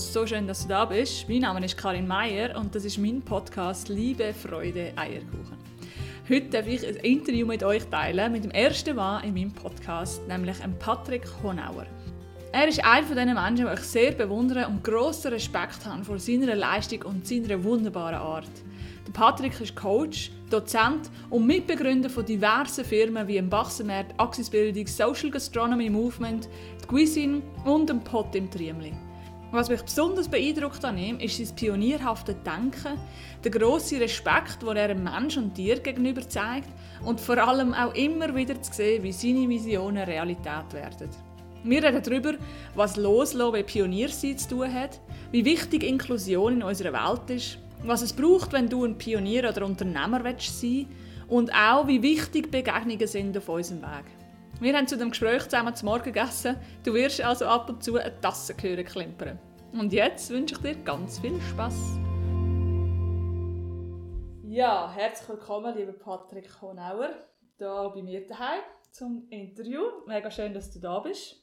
so schön, dass du da bist. Mein Name ist Karin Meier und das ist mein Podcast Liebe, Freude, Eierkuchen. Heute darf ich ein Interview mit euch teilen, mit dem ersten Mann in meinem Podcast, nämlich Patrick Honauer. Er ist einer von diesen Menschen, die ich sehr bewundere und grossen Respekt habe vor seiner Leistung und seiner wunderbaren Art. Der Patrick ist Coach, Dozent und Mitbegründer von diversen Firmen wie dem Bachsenmarkt, Axisbildung, Social Gastronomy Movement, die Cuisine und dem Pot im Triemli. Was mich besonders beeindruckt an ihm, ist sein pionierhafte Denken, der grosse Respekt, den er Mensch und Tier gegenüber zeigt und vor allem auch immer wieder zu sehen, wie seine Visionen Realität werden. Wir reden darüber, was Loslassen bei Pioniersein zu tun hat, wie wichtig Inklusion in unserer Welt ist, was es braucht, wenn du ein Pionier oder Unternehmer sein willst und auch, wie wichtig Begegnungen sind auf unserem Weg. Wir haben zu dem Gespräch zusammen zum Morgen gegessen. Du wirst also ab und zu eine Tasse hören klimpern. Und jetzt wünsche ich dir ganz viel Spaß. Ja, herzlich willkommen, lieber Patrick Honauer, hier bei mir daheim zum Interview. Mega schön, dass du da bist.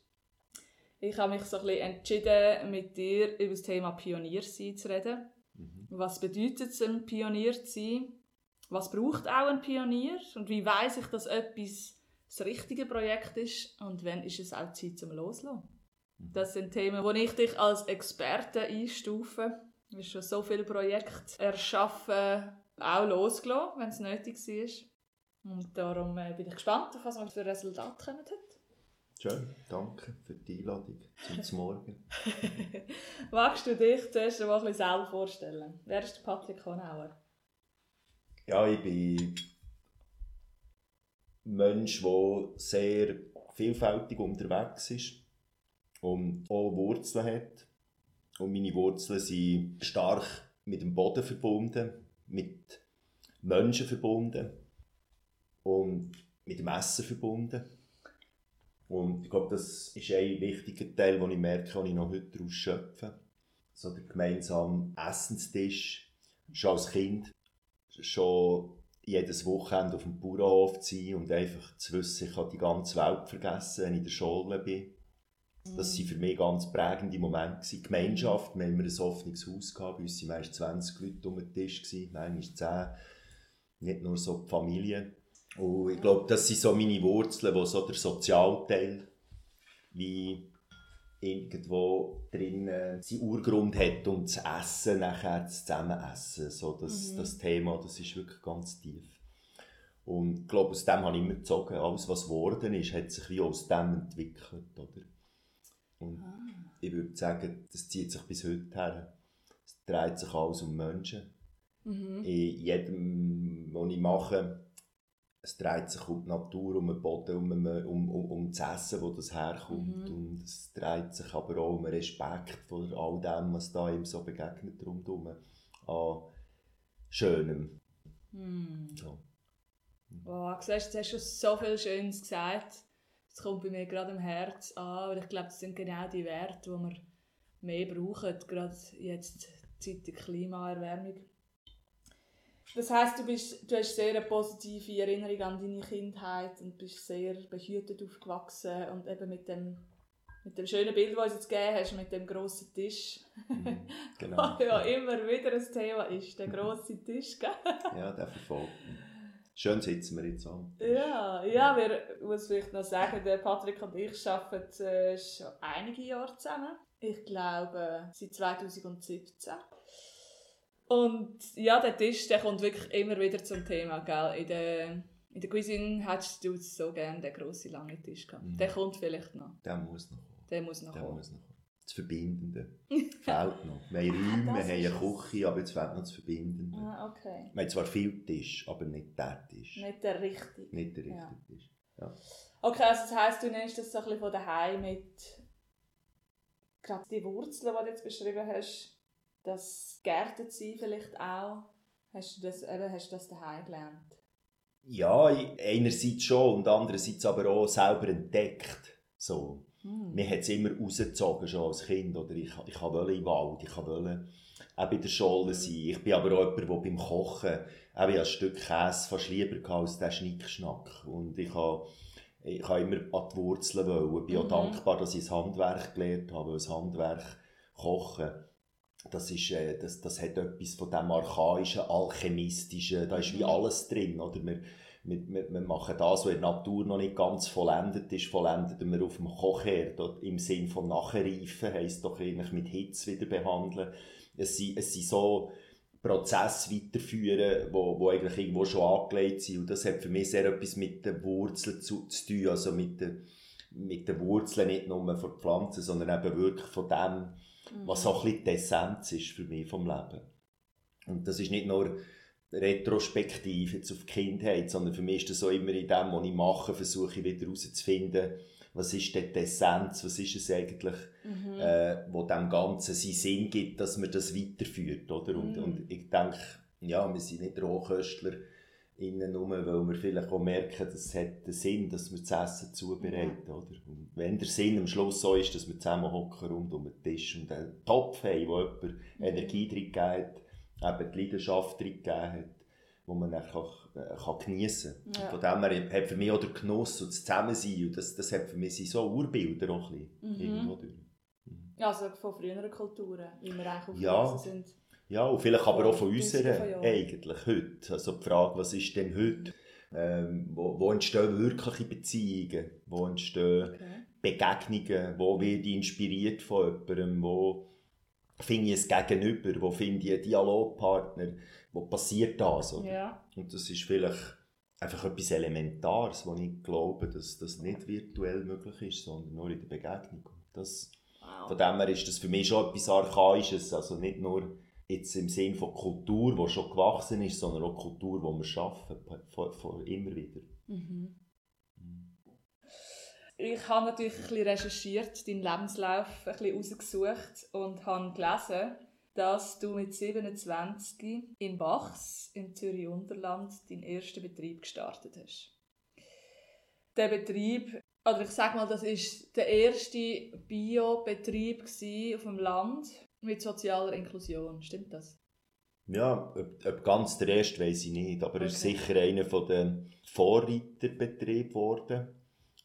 Ich habe mich so ein bisschen entschieden, mit dir über das Thema Pioniersein zu reden. Mhm. Was bedeutet es, ein Pionier zu sein? Was braucht auch ein Pionier? Und wie weiß ich, dass etwas das richtige Projekt ist und wann ist es auch Zeit zum Loslassen. Mhm. Das sind Themen, wo ich dich als Experte einstufe. Du hast schon so viele Projekte erschaffen, auch losgelassen, wenn es nötig war. Und darum äh, bin ich gespannt, auf was wir für Resultate kommen heute. Schön, danke für die Einladung zum Morgen. Magst du dich zuerst ein bisschen selber vorstellen? Wer ist der Patrick Honauer? Ja, ich bin Mensch, der sehr vielfältig unterwegs ist und auch Wurzeln hat. Und meine Wurzeln sind stark mit dem Boden verbunden, mit Menschen verbunden und mit dem Essen verbunden. Und ich glaube, das ist ein wichtiger Teil, den ich merke, den ich noch heute daraus schöpfe. So der gemeinsame Essenstisch, schon als Kind, schon jedes Wochenende auf dem Bauernhof zu sein und einfach zu wissen, ich habe die ganze Welt vergessen, wenn ich in der Schule bin. Das waren für mich ganz prägende Momente. Die Gemeinschaft, wir haben ein offenes Haus, gehabt, bei uns waren meist 20 Leute um den Tisch, manchmal 10. Nicht nur so die Familie. Und ich glaube, das sind so meine Wurzeln, wo so der Sozialteil wie irgendwo drin seinen Urgrund hat und das Essen nachher das Zusammenessen, so das, mhm. das Thema, das ist wirklich ganz tief. Und ich glaube, aus dem habe ich immer gezogen, alles was geworden ist, hat sich wie aus dem entwickelt, oder? Und ah. ich würde sagen, das zieht sich bis heute her. Es dreht sich alles um Menschen. Mhm. In jedem, was ich mache, es dreht sich um die Natur, um den Boden, um, um, um, um das Essen, wo das herkommt. Mhm. Und es dreht sich aber auch um den Respekt vor all dem, was da ihm so begegnet rundherum. An Schönem. Mhm. So. Wow, siehst, du hast schon so viel Schönes gesagt. Das kommt bei mir gerade im Herz an. Und ich glaube, das sind genau die Werte, die wir mehr brauchen, gerade jetzt Zeit der Klimaerwärmung. Das heißt, du, bist, du hast sehr eine positive Erinnerung an deine Kindheit und bist sehr behütet aufgewachsen und eben mit dem, mit dem schönen Bild, das du jetzt gegeben hast, mit dem grossen Tisch. Mhm, genau. ja, immer wieder ein Thema ist, der grosse Tisch, gell? ja, der verfolgt Schön sitzen wir jetzt an. Ja, ja, wir muss vielleicht noch sagen, der Patrick und ich arbeiten äh, schon einige Jahre zusammen. Ich glaube, seit 2017. Und ja, der Tisch der kommt wirklich immer wieder zum Thema. Gell? In, der, in der Cuisine hättest du so gerne den grossen, langen Tisch gehabt. Mhm. Der kommt vielleicht noch. Der muss noch kommen. Der muss noch der kommen. Muss noch kommen. Das Verbindende fehlt noch. Wir haben Räume, wir haben eine Küche, aber jetzt fehlt noch das Verbindende. Ah, okay. Wir haben zwar viel Tisch, aber nicht der Tisch. Nicht der richtige. Nicht der richtige ja. Tisch. Ja. Okay, also das heisst, du nennst das so ein bisschen von daheim mit gerade die Wurzeln, die du jetzt beschrieben hast, das geerdet sein vielleicht auch. Hast du das, eben, hast du das daheim gelernt? Ja, einerseits schon und andererseits aber auch selber entdeckt. So. Hm. Mir hat es immer rausgezogen, schon als Kind. Oder ich, ich wollte im Wald, ich wollte auch bei der Schule sein. Ich bin aber auch jemand, der beim Kochen auch ein Stück Käse fast lieber als den Schnickschnack. Und ich habe ich habe immer an die Wurzeln wollen. Ich bin mhm. auch dankbar, dass ich das Handwerk gelernt habe, weil das Handwerk Kochen, das, ist, äh, das, das hat etwas von dem archaischen, alchemistischen, da ist wie mhm. alles drin, oder? Wir, wir, wir machen das, was in der Natur noch nicht ganz vollendet ist, vollendet wir auf dem Kochherd, im Sinn von nachreifen, heisst doch eigentlich mit Hitze wieder behandeln. Es sind, es sind so Prozesse weiterführen, wo, wo eigentlich irgendwo schon angelegt sind und das hat für mich sehr etwas mit den Wurzeln zu, zu tun, also mit den, mit den Wurzeln nicht nur von der Pflanze, sondern eben wirklich von dem, was so ein bisschen die Essenz ist für mich vom Leben. Und das ist nicht nur retrospektiv jetzt auf die Kindheit, sondern für mich ist das so immer in dem, was ich mache, versuche ich wieder herauszufinden, was ist denn die Essenz, was ist es eigentlich, mhm. äh, wo dem Ganzen seinen Sinn gibt, dass man das weiterführt, oder? Und, mhm. und ich denke, ja, wir sind nicht Rohköstler innen rum, weil wir vielleicht auch merken, dass es hat einen Sinn, dass wir das Essen zubereiten, mhm. oder? Und wenn der Sinn am Schluss so ist, dass wir zusammen hocken rund um den Tisch und einen Topf haben, wo jemand mhm. Energie drin gibt, eben die Leidenschaft drin gegeben hat, wo man dann kann, äh, kann geniessen kann. Ja. Von dem her hat für mich auch der Genuss und das Zusammensein, und das, das hat für mich so Urbilder auch ein bisschen mhm. irgendwo durch. Mhm. Also von früheren Kulturen, wie wir eigentlich ja. sind. Ja, und vielleicht aber auch von unserer eigentlich heute. Also die Frage, was ist denn heute? Ähm, wo, wo, entstehen wirkliche Beziehungen? Wo entstehen okay. Begegnungen? Wo werde ich inspiriert von jemandem? Wo finde ich ein Gegenüber, wo finde ich einen Dialogpartner, wo passiert das? Oder? Ja. Und das ist vielleicht einfach etwas Elementares, wo ich glaube, dass das nicht virtuell möglich ist, sondern nur in der Begegnung. Das, wow. Von dem her ist das für mich schon etwas Archaisches, also nicht nur jetzt im Sinn von Kultur, die schon gewachsen ist, sondern auch Kultur, die wir schaffen, von, von immer wieder. Mhm ich habe natürlich ein bisschen recherchiert, deinen Lebenslauf ein bisschen rausgesucht und habe gelesen, dass du mit 27 in Bachs im Zürich-Unterland deinen ersten Betrieb gestartet hast. Der Betrieb, oder ich sage mal, das ist der erste Bio-Betrieb auf dem Land mit sozialer Inklusion. Stimmt das? Ja, ob, ob ganz der erste weiß ich nicht, aber okay. er ist sicher einer der Vorreiterbetriebe geworden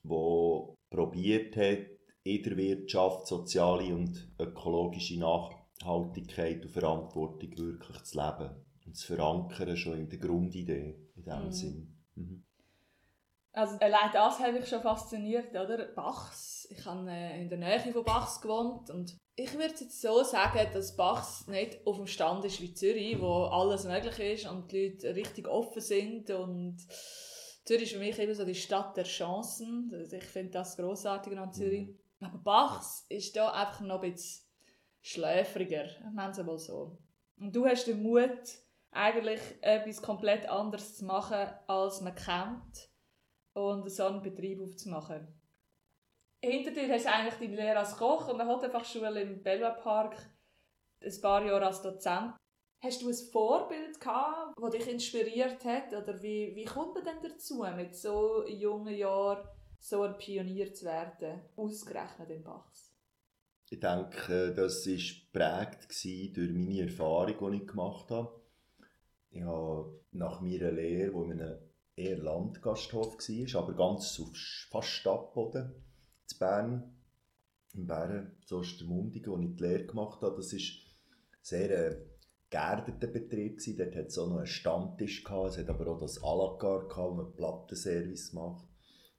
wo probiert hat, in der Wirtschaft soziale und ökologische Nachhaltigkeit und Verantwortung wirklich zu leben und zu verankern, schon in der Grundidee, in diesem mhm. Sinn. Mhm. Also allein das hat mich schon fasziniert, oder? Bachs. Ich habe äh, in der Nähe von Bachs gewohnt und ich würde jetzt so sagen, dass Bachs nicht auf dem Stand ist wie Zürich, wo alles möglich ist und die Leute richtig offen sind und Zürich ist für mich eben so die Stadt der Chancen. Also ich finde das grossartig an Zürich. Mhm. Aber Bachs ist da einfach noch ein bisschen schläfriger, nennen es mal so. Und du hast den Mut, eigentlich etwas komplett anderes zu machen, als man kennt und so einen Betrieb aufzumachen. Hinter dir hast du eigentlich deine Lehre als Koch und dann hat Schule im Belva Park ein paar Jahre als Dozent. Hast du ein Vorbild gehabt, das dich inspiriert hat? Oder wie, wie kommt man denn dazu, mit so jungen Jahren so ein Pionier zu werden, ausgerechnet in Bachs? Ich denke, das war geprägt durch meine Erfahrung, die ich gemacht habe. Ich habe nach meiner Lehre, wo in einem eher Landgasthof war, aber ganz auf fast Stadtboden in Bern, in Bern, so Ostermundigen, wo ich die Lehre gemacht habe, das ist sehr äh, geerdeter Betrieb. Gewesen. Dort hat es auch noch einen Stammtisch, gehabt. es hat aber auch das à wo man Plattenservice macht.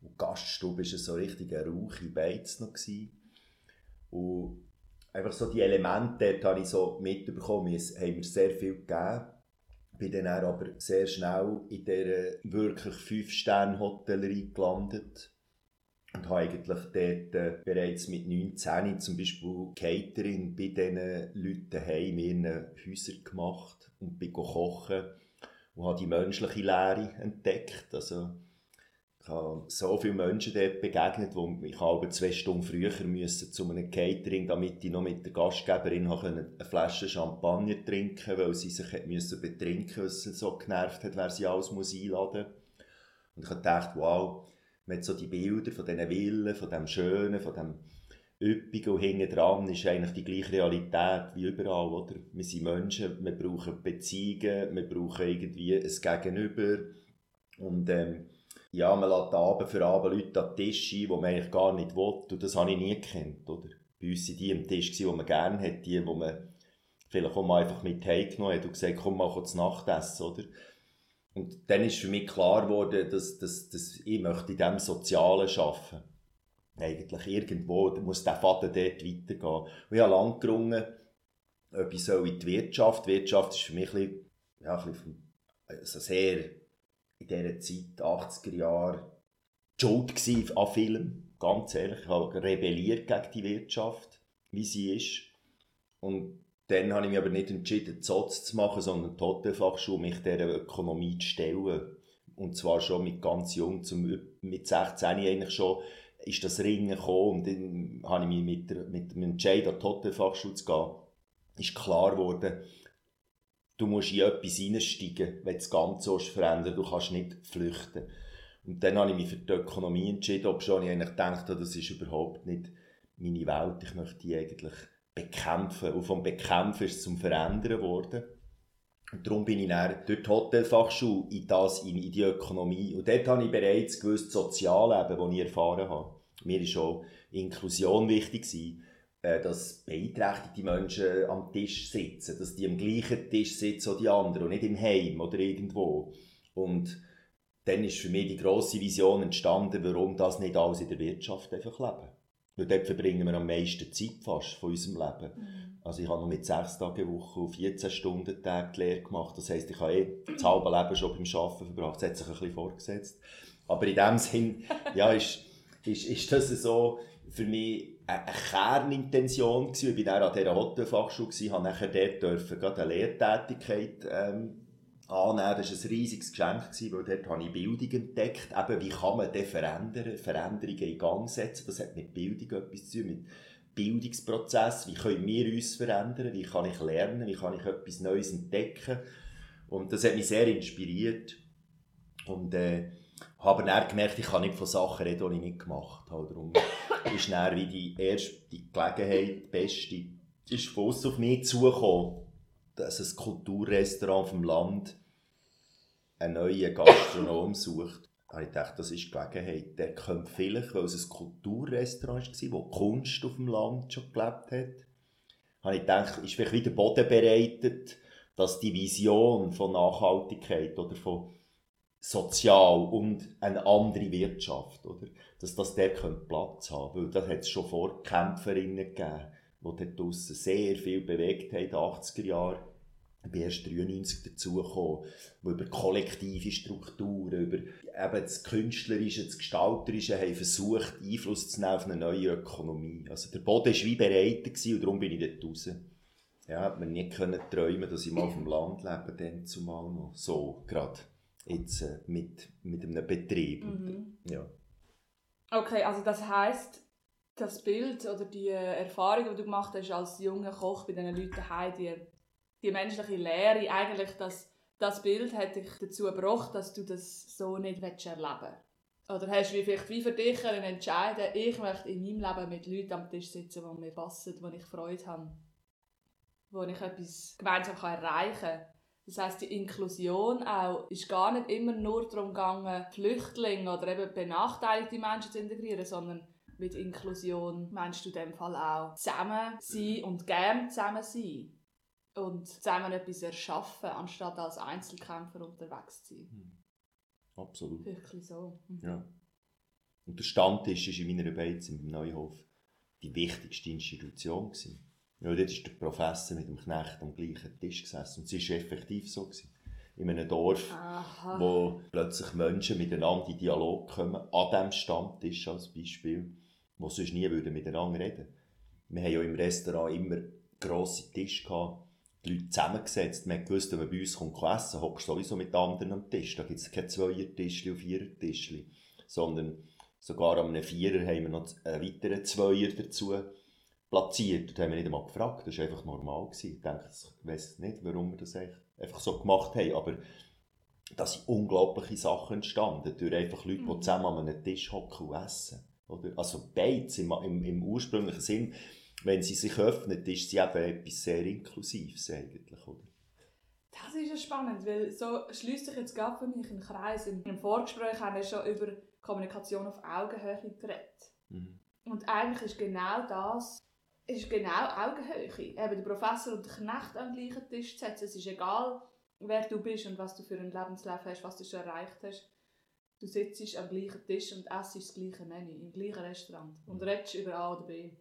Und die Gaststube war so richtig eine rauche Beiz noch. Und einfach so die Elemente dort habe ich so mitbekommen, es haben mir sehr viel gegeben. Bin dann aber sehr schnell in dieser wirklich 5-Sterne-Hotellerie gelandet und habe eigentlich dort äh, bereits mit 19 zum Beispiel Catering bei diesen Leuten heim in ihren Häusern gemacht und bin kochen und habe die menschliche Lehre entdeckt. Also ich habe so viele Menschen dort begegnet, wo ich habe zwei Stunden früher müssen zu einem Catering, damit ich noch mit der Gastgeberin eine Flasche Champagner trinken konnte, weil sie sich müssen betrinken musste, weil sie so genervt hat, wer sie alles einladen muss. Und ich habe gedacht, wow, man hat so die Bilder von diesen Villen, von dem Schönen, von dem Üppigen und hinten dran ist eigentlich die gleiche Realität wie überall, oder? Wir sind Menschen, wir brauchen Beziehungen, wir brauchen irgendwie ein Gegenüber und ähm, ja, man lässt Abend für Abend Leute an den Tisch ein, die man eigentlich gar nicht will und das habe ich nie gekannt, oder? bei uns waren die am Tisch, die man gerne hat, die, wo man vielleicht auch mal einfach mit heimgenommen hat und gesagt, komm mal zu Nacht essen, oder? Und dann ist für mich klar geworden, dass, dass, dass ich möchte in diesem Sozialen arbeiten Eigentlich irgendwo muss der Faden dort weitergehen. Und ich habe lange gerungen, ob ich in die Wirtschaft. Die Wirtschaft ist für mich ein bisschen, ja, ein bisschen also sehr in dieser Zeit, 80er Jahre, schuld an Filmen. Ganz ehrlich, ich habe rebelliert gegen die Wirtschaft, wie sie ist. Und dann habe ich mich aber nicht entschieden, Zotz zu machen, sondern die Hotelfachschule, mich dieser Ökonomie zu stellen. Und zwar schon mit ganz jung, zum, mit 16 eigentlich schon, ist das Ringen gekommen und dann habe ich mich mit, der, mit dem Entscheid an die Hotelfachschule zu gehen, ist klar geworden, du musst in etwas hineinsteigen, wenn das Ganze verändern du kannst nicht flüchten. Und dann habe ich mich für die Ökonomie entschieden, ob schon ich eigentlich gedacht habe, das ist überhaupt nicht meine Welt, ich möchte die eigentlich bekämpfen. Und vom Bekämpfen ist es zum Verändern geworden. Und darum bin ich dann durch die Hotelfachschule in, das, in, die Ökonomie. Und dort habe ich bereits gewusst Sozialleben, das ich erfahren habe. Mir war auch Inklusion wichtig, äh, dass beeinträchtigte Menschen am Tisch sitzen, dass die am gleichen Tisch sitzen wie die anderen und nicht im Heim oder irgendwo. Und dann ist für mich die grosse Vision entstanden, warum das nicht alles in der Wirtschaft einfach leben. Weil dort verbringen wir am meisten Zeit fast von unserem Leben. Mhm. Also ich habe noch mit sechs Tage Woche und 14 Stunden Tag die Lehre gemacht. Das heisst, ich habe eh das halbe Leben schon beim Arbeiten verbracht. Das hat sich ein bisschen vorgesetzt. Aber in dem Sinn, ja, ist, ist, ist das so für mich eine Kernintention gewesen. Ich war dann an dieser Hotelfachschule, habe nachher dort dürfen, gerade eine Lehrtätigkeit ähm, annehmen. Das war ein riesiges Geschenk, weil dort habe ich Bildung entdeckt. Eben, wie kann man das verändern, Veränderungen in Gang setzen. Das hat mit Bildung etwas zu tun, mit Bildungsprozess. Wie können wir uns verändern? Wie kann ich lernen? Wie kann ich etwas Neues entdecken? Und das hat mich sehr inspiriert. Und äh, habe dann gemerkt, ich kann nicht von Sachen reden, die ich nicht gemacht habe. Darum ist dann wie die erste Gelegenheit, die beste, ist von auf mich zugekommen dass ein Kulturrestaurant vom Land einen neuen Gastronom sucht. Habe ich gedacht, das ist die Gelegenheit. Der könnte vielleicht, weil es ein Kulturrestaurant war, wo Kunst auf dem Land schon gelebt hat, habe ich gedacht, ist vielleicht wieder Boden bereitet, dass die Vision von Nachhaltigkeit oder von sozial und eine andere Wirtschaft, oder? dass das der Platz haben könnte. Weil das hat es schon vor Kämpferinnen gegeben die dort draussen sehr viel bewegt haben in den 80er Jahren. Bin erst 93 dazugekommen, wo über kollektive Strukturen, über eben das Künstlerische, das Gestalterische haben versucht, Einfluss zu nehmen auf eine neue Ökonomie. Also der Boden war wie bereit und darum bin ich dort raus. Ja, hat man nie können träumen, dass ich mal auf dem Land lebe, dann zumal noch. So, gerade jetzt äh, mit, mit einem Betrieb. Mhm. Ja. Okay, also das heisst, das Bild oder die Erfahrung, die du gemacht hast als junger Koch bei diesen Leuten die, die menschliche Lehre, eigentlich das, das Bild hat dich dazu gebracht, dass du das so nicht erleben. Oder hast du vielleicht wie für dich einen entscheiden, ich möchte in meinem Leben mit Leuten am Tisch sitzen, die mir passen, wo ich Freude habe, wo ich etwas gemeinsam erreichen kann. Das heißt, die Inklusion auch ist gar nicht immer nur darum gegangen, Flüchtlinge oder eben benachteiligte Menschen zu integrieren, sondern mit Inklusion meinst du in dem Fall auch zusammen sein und gern zusammen sein und zusammen etwas erschaffen, anstatt als Einzelkämpfer unterwegs zu sein. Hm. Absolut. Wirklich so. Mhm. Ja. Und der Stammtisch ist in meiner Beiz im Neuhof die wichtigste Institution gewesen. Ja, dort ist der Professor mit dem Knecht am gleichen Tisch gesessen und es war effektiv so. Gewesen. In einem Dorf, Aha. wo plötzlich Menschen miteinander in Dialog kommen, an diesem Stammtisch als Beispiel die sonst nie würden miteinander reden Wir haben ja im Restaurant immer grosse Tische gehabt, die Leute zusammengesetzt. Man wusste, wenn man bei uns kommt essen, hockst du sowieso mit anderen am Tisch. Da gibt es keine Zweier-Tischli und Vierer-Tischli, sondern sogar an einem Vierer haben wir noch einen weiteren Zweier dazu platziert. Da haben wir nicht einmal gefragt, das war einfach normal. Gewesen. Ich denke, ich weiß nicht, warum wir das einfach so gemacht haben, aber da sind unglaubliche Sachen entstanden, durch einfach Leute, die mhm. zusammen an einem Tisch hocken und essen. Oder? Also beides im, im, im, ursprünglichen Sinn, wenn sie sich öffnet, ist sie eben etwas sehr Inklusives eigentlich. Oder? Das ist ja spannend, weil so schließt sich jetzt gerade für mich ein Kreis. Im Vorgespräch haben wir schon über Kommunikation auf Augenhöhe geredet. Mhm. Und eigentlich ist genau das ist genau Augenhöhe. Eben der Professor und der Knecht am gleichen Tisch zu setzen. Es ist egal, wer du bist und was du für ein Lebenslauf hast, was du schon erreicht hast. Du sitzt am gleichen Tisch und isst das gleiche Menü im gleichen Restaurant und Mhm. redest über A oder B.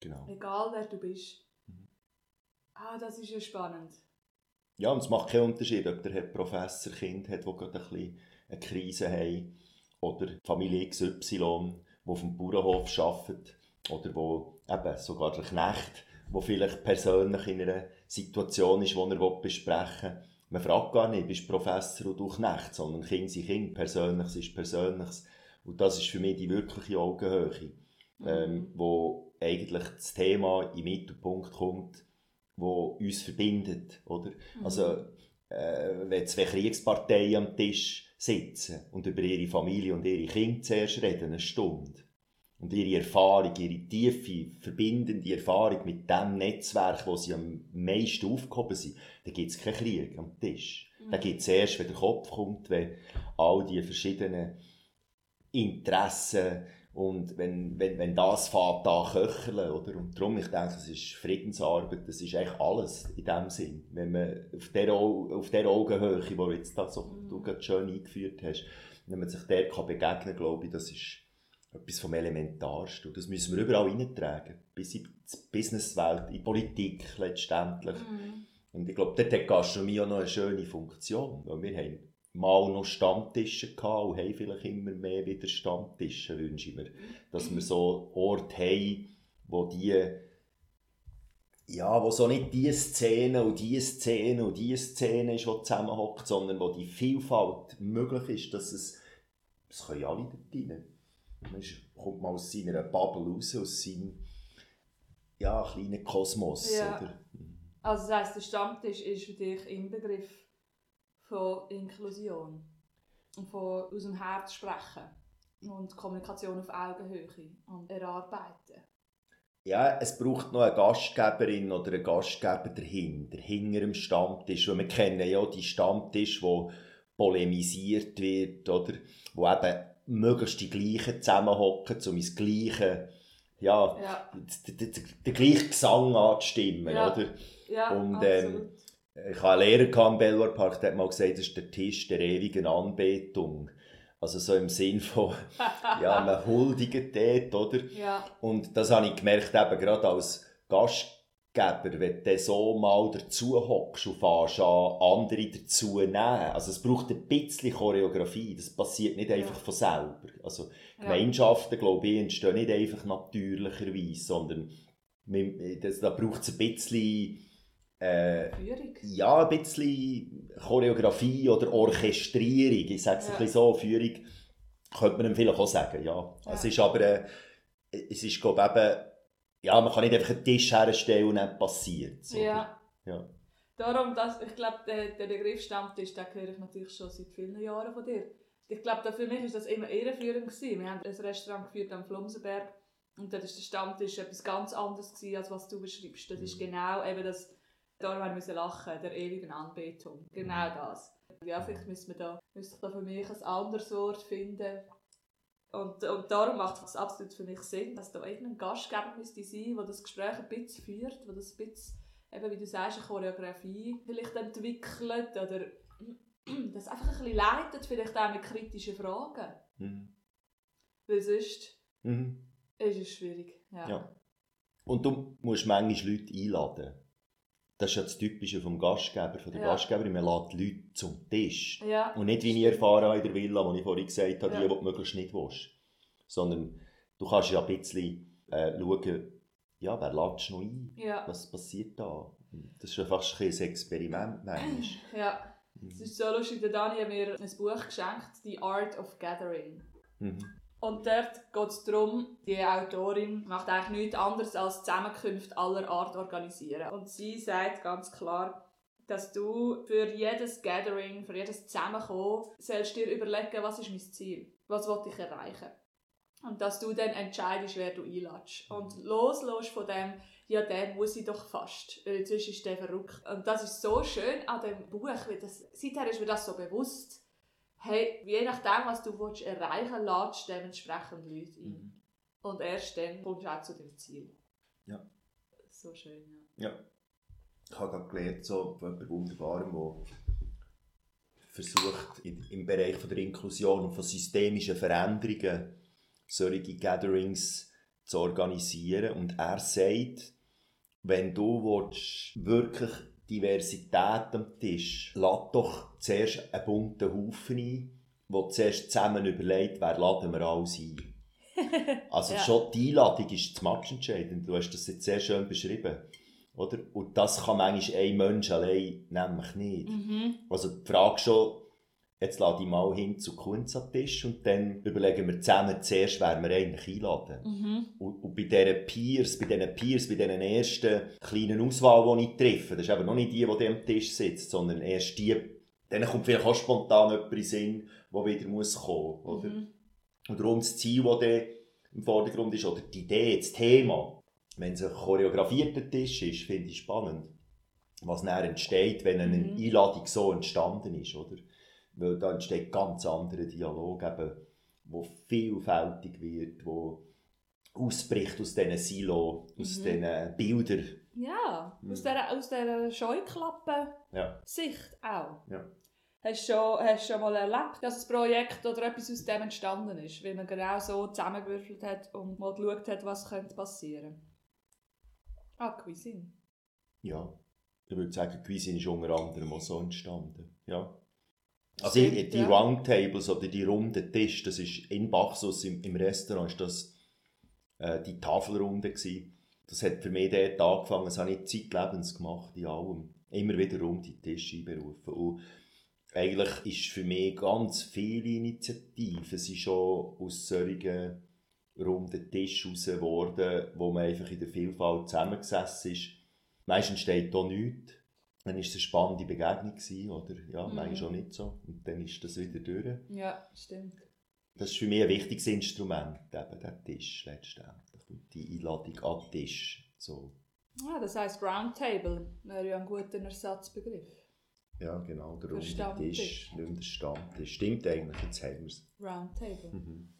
Genau. Egal, wer du bist. Mhm. Ah, das ist ja spannend. Ja, und es macht keinen Unterschied, ob der Herr Professor Kind hat, die gerade ein bisschen eine Krise haben, oder Familie XY, die auf dem Bauernhof arbeitet, oder wo eben sogar der Knecht, der vielleicht persönlich in einer Situation ist, die er besprechen will. Man fragt gar nicht, bist du Professor oder Knecht, sondern Kind sind Kind, Persönliches ist Persönliches. Und das ist für mich die wirkliche Augenhöhe, ähm, Mhm. wo eigentlich das Thema den Mittelpunkt kommt, wo uns verbindet, oder? Mhm. Also, äh, wenn zwei Kriegsparteien am Tisch sitzen und über ihre Familie und ihre Kinder zuerst reden, eine Stunde, und ihre Erfahrung, ihre tiefe, verbindende Erfahrung mit dem Netzwerk, wo sie am meisten aufgehoben sind, dann gibt es keinen Krieg am Tisch. Mhm. Dann gibt es erst, wenn der Kopf kommt, wenn all die verschiedenen Interessen und wenn, wenn, wenn das fängt an köcheln, oder? Und darum, ich denke, es ist Friedensarbeit, das ist eigentlich alles in dem Sinn. Wenn man auf der, Au- auf der Augenhöhe, die du jetzt da so, Mhm. du gerade schön eingeführt hast, wenn man sich der kann begegnen kann, glaube ich, das ist etwas vom Elementarsten. Und das müssen wir überall reintragen. Bis in die Businesswelt, in die Politik letztendlich. Mhm. Und ich glaube, dort hat Gastronomie auch noch eine schöne Funktion. Weil wir haben mal noch Stammtische gehabt und haben vielleicht immer mehr wieder Stammtische, wünsche ich mir. Dass wir so Orte haben, wo die, ja, wo so nicht die Szene und die Szene und die Szene ist, die zusammenhockt, sondern wo die Vielfalt möglich ist, dass es, es können alle dort rein. Man kommt mal aus seiner Bubble raus, aus seinem, ja, kleinen Kosmos, Ja. oder? Also das heisst, der Stammtisch ist für dich Inbegriff von Inklusion und von aus dem Herz sprechen und Kommunikation auf Augenhöhe und erarbeiten. Ja, es braucht noch eine Gastgeberin oder einen Gastgeber dahinter, hinter dem Stammtisch. Weil wir kennen ja die Stammtisch, wo polemisiert wird, oder? Wo eben möglichst die gleichen zusammenhocken, um ins gleiche, ja, Ja, den, den, den gleichen Gesang anzustimmen, Ja. oder? ja Und, ähm. Ich hatte einen Lehrer im Belvoir Park, der hat mal gesagt, das ist der Tisch der ewigen Anbetung. Also so im Sinn von, ja, man huldigt dort, oder? ja, Und das habe ich gemerkt, eben gerade als Gastgeber, wenn du so mal dazu hockst und fährst an, andere dazu nehmen. Also es braucht ein bisschen Choreografie, das passiert nicht Ja. einfach von selber. Also ja. Gemeinschaften, glaube ich, entstehen nicht einfach natürlicherweise, sondern das, da braucht es ein bisschen, äh, Führung. ja, ein bisschen Choreografie oder Orchestrierung. Ich sage es Ja. ein bisschen so, Führung könnte man ihm vielleicht auch sagen, ja. Ja. Es ist aber, äh, es ist, glaube ich, eben, ja, man kann nicht einfach einen Tisch herstellen und dann passiert es. Ja. Ja. Darum, das, ich glaube, der, der Begriff Stammtisch, den höre ich natürlich schon seit vielen Jahren von dir. Ich glaube, für mich war das immer irreführend. Gewesen. Wir haben ein Restaurant geführt am Flumsenberg und dort war der Stammtisch etwas ganz anderes, gewesen, als was du beschreibst. Das ist Mhm. genau eben das, darum haben wir lachen, der ewigen Anbetung. Genau das. Ja, vielleicht müssen wir da, müsste ich da für mich ein anderes Wort finden. Und, und darum macht es absolut für mich Sinn, dass da irgendein Gastgeber müsste sein, der das Gespräch ein bisschen führt, der das ein bisschen, eben wie du sagst, eine Choreografie vielleicht entwickelt oder das einfach ein bisschen leitet, vielleicht auch mit kritischen Fragen. Mhm. Weil sonst Mhm. ist es schwierig. Ja. Ja. Und du musst manchmal Leute einladen. Das ist ja das Typische vom Gastgeber, von der Ja. Gastgeberin. Man lädt Leute zum Tisch. Ja. Und nicht, wie ich erfahren habe in der Villa, die ich vorhin gesagt habe, Ja. die, die du möglichst nicht willst. Sondern du kannst ja ein bisschen äh, schauen, ja, wer lädst du noch ein? Ja. Was passiert da? Das ist ja fast ein Experiment manchmal. ja. Es ist so lustig, der Dani hat mir ein Buch geschenkt, The Art of Gathering. Mhm. Und dort geht es darum, die Autorin macht eigentlich nichts anderes als Zusammenkünfte aller Art organisieren. Und sie sagt ganz klar, dass du für jedes Gathering, für jedes Zusammenkommen, sollst dir überlegen, was ist mein Ziel? Was will ich erreichen? Und dass du dann entscheidest, wer du einlädst. Und loslässt von dem, ja, der muss ich doch fast, weil sonst ist der verrückt. Und das ist so schön an dem Buch, weil das, seither ist mir das so bewusst, hey, je nachdem, was du willst erreichen willst, ladest du dementsprechend Leute ein. Mhm. Und erst dann kommst du auch zu dem Ziel. Ja. so schön. Ja. ja. Ich habe gerade gelernt, so von jemandem Wunderbarem, der versucht, im Bereich von der Inklusion und von systemischen Veränderungen solche Gatherings zu organisieren. Und er sagt, wenn du willst, wirklich Diversität am Tisch, lad doch zuerst einen bunten Haufen ein, wo zuerst zusammen überlegt, wer laden wir alles ein. Also ja. schon die Einladung ist das matchentscheidend. Du hast das jetzt sehr schön beschrieben. Oder? Und das kann manchmal ein Mensch allein nämlich nicht. Mhm. Also die Frage schon, jetzt lade ich mal hin zu Kunz am Tisch und dann überlegen wir zusammen zuerst, wer wir eigentlich einladen. Mhm. Und, und, bei diesen Peers, bei diesen Peers, bei diesen ersten kleinen Auswahl, die ich treffe, das ist eben noch nicht die, die am Tisch sitzt, sondern erst die, dann kommt vielleicht auch spontan jemand in den Sinn, der wieder muss kommen muss. Mhm. Und darum das Ziel, das dann im Vordergrund ist, oder die Idee, das Thema, wenn es ein choreografierter Tisch ist, finde ich spannend, was dann entsteht, wenn eine mhm. Einladung so entstanden ist. Oder? Weil da entsteht ganz anderer Dialog, eben, wo vielfältig wird, wo ausbricht aus diesen Silo, aus mhm. diesen Bildern. Ja, mhm. aus dieser, aus dieser Scheuklappen-Sicht ja. auch. Ja. Hast du, schon, hast schon mal erlebt, dass ein Projekt oder etwas aus dem entstanden ist, weil man genau so zusammengewürfelt hat und mal geschaut hat, was könnte passieren Ah, Cuisine. Ja, ich würde sagen, Cuisine ist unter anderem auch so entstanden. Ja. Also Stimmt, die ja. Roundtables oder die runden Tische, das ist in Bachsus im, im Restaurant ist das äh, die Tafelrunde gewesen. Das hat für mich dort angefangen, das habe ich zeitlebens gemacht, in allem. Immer wieder runde Tische einberufen. Und eigentlich ist für mich ganz viele Initiativen sind schon aus solchen runden Tischen raus geworden, wo man einfach in der Vielfalt zusammengesessen ist. Meistens steht da nichts dann war es eine spannende Begegnung, gewesen, oder? Ja, mhm. manchmal auch nicht so. Und dann ist das wieder durch. Ja, stimmt. Das ist für mich ein wichtiges Instrument, eben der Tisch letztendlich. Und die Einladung an den Tisch. So. Ah, das heisst Roundtable wäre ja ein guter Ersatzbegriff. Ja, genau, der runde Tisch, nicht der Stammtisch. Stimmt eigentlich, jetzt haben wir es. Roundtable. Mhm.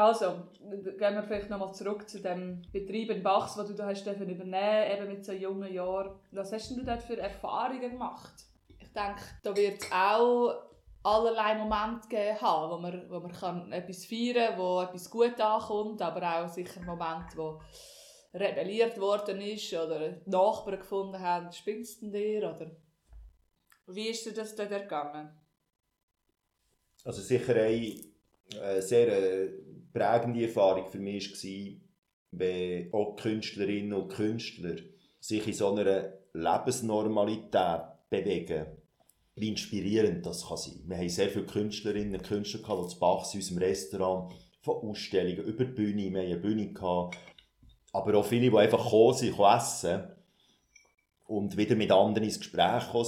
Also, gehen wir vielleicht nochmal zurück zu dem Betrieb in Bachs, den du da hast übernehmen eben mit so jungen Jahren. Was hast du dort für Erfahrungen gemacht? Ich denke, da wird es auch allerlei Momente geben haben, wo man, wo man kann etwas feiern kann, wo etwas gut ankommt, aber auch sicher Momente, wo rebelliert worden ist oder Nachbarn gefunden haben, spinnst du dir? Oder wie ist dir das dort ergangen? Also sicher eine äh, sehr äh, prägende Erfahrung für mich war, wenn auch Künstlerinnen und Künstler sich in so einer Lebensnormalität bewegen. Wie inspirierend das kann sein. Wir haben sehr viele Künstlerinnen und Künstler die zu Bachs in unserem Restaurant von Ausstellungen über die Bühne, wir hatten eine Bühne, gehabt, aber auch viele, die einfach gekommen sind, essen und wieder mit anderen ins Gespräch gekommen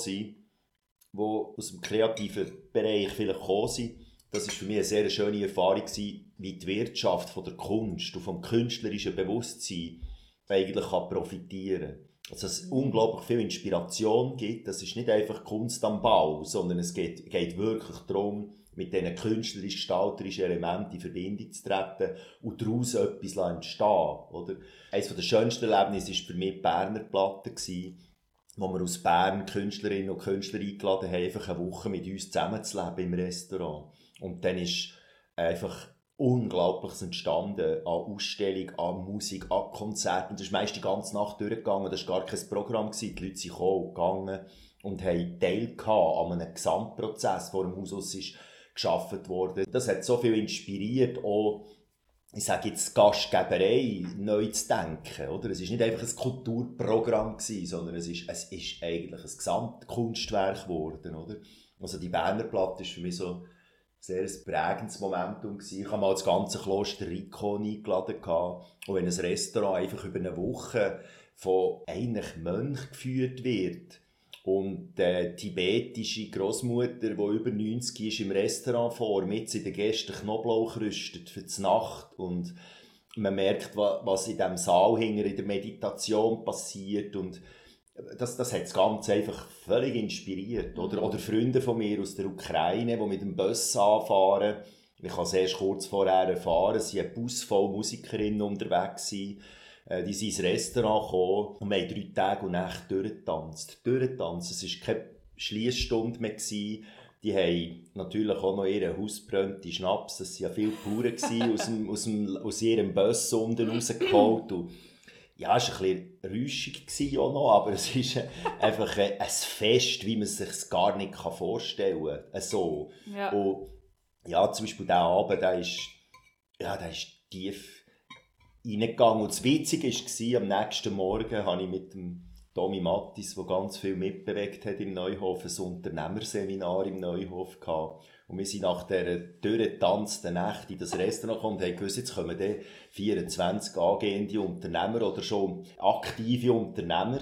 die aus dem kreativen Bereich vielleicht gekommen sind das war für mich eine sehr schöne Erfahrung wie die Wirtschaft von der Kunst und vom künstlerischen Bewusstsein eigentlich kann profitieren kann. Also es mhm. unglaublich viel Inspiration gibt. Das ist nicht einfach Kunst am Bau, sondern es geht, geht wirklich darum, mit diesen künstlerisch-gestalterischen Elementen in Verbindung zu treten und daraus etwas entstehen oder? Eines der schönsten Erlebnisse war für mich die Berner Platte, wo wir aus Bern Künstlerinnen und Künstler eingeladen haben, einfach eine Woche mit uns zusammenzuleben im Restaurant. Und dann ist einfach Unglaubliches entstanden an Ausstellung, an Musik, an Konzerten. Das ist meist die ganze Nacht durchgegangen. Das war gar kein Programm. Die Leute sind gekommen und gegangen und haben Teil an einem Gesamtprozess, der dem Haus ist geschaffen worden. Das hat so viel inspiriert, auch ich sage jetzt Gastgeberei neu zu denken, oder? Es ist nicht einfach ein Kulturprogramm gewesen, sondern es ist, es ist eigentlich ein Gesamtkunstwerk geworden, oder? Also die Berner Platte ist für mich so sehr ein prägendes Momentum gewesen. Ich habe mal das ganze Kloster Rico eingeladen gehabt. Und wenn ein Restaurant einfach über eine Woche von eigentlich Mönch geführt wird und die tibetische Großmutter, die über 90 ist, im Restaurant vor, mit in den Gästen Knoblauch rüstet für die Nacht und man merkt, was in diesem Saal hinter in der Meditation passiert und das, das hat das Ganze einfach völlig inspiriert. Oder, mhm. oder Freunde von mir aus der Ukraine, die mit dem Bus anfahren. Ich habe es erst kurz vorher erfahren, sie ein Bus voll Musikerinnen unterwegs sind, Äh, die sind ins Restaurant gekommen und wir haben drei Tage und Nächte durchgetanzt. Durchgetanzt. Es war keine Schließstunde mehr. Gewesen. Die haben natürlich auch noch ihren hausbrannten Schnaps, das waren ja viele Bauern, aus, dem, aus, dem, aus ihrem Bus unten rausgeholt. Und ja, es war ein bisschen rüschig auch noch, aber es ist einfach ein Fest, wie man es sich gar nicht vorstellen kann. So. Ja. Und ja, zum Beispiel dieser Abend, der ist, ja, der ist tief reingegangen. Und das Witzige war, am nächsten Morgen habe ich mit dem Tommy Mattis, der ganz viel mitbewegt hat im Neuhof, ein Unternehmerseminar im Neuhof gehabt. Und wir sind nach dieser durchgetanzten Nacht in das Restaurant gekommen und haben gewusst, jetzt kommen dann 24 angehende Unternehmer oder schon aktive Unternehmer.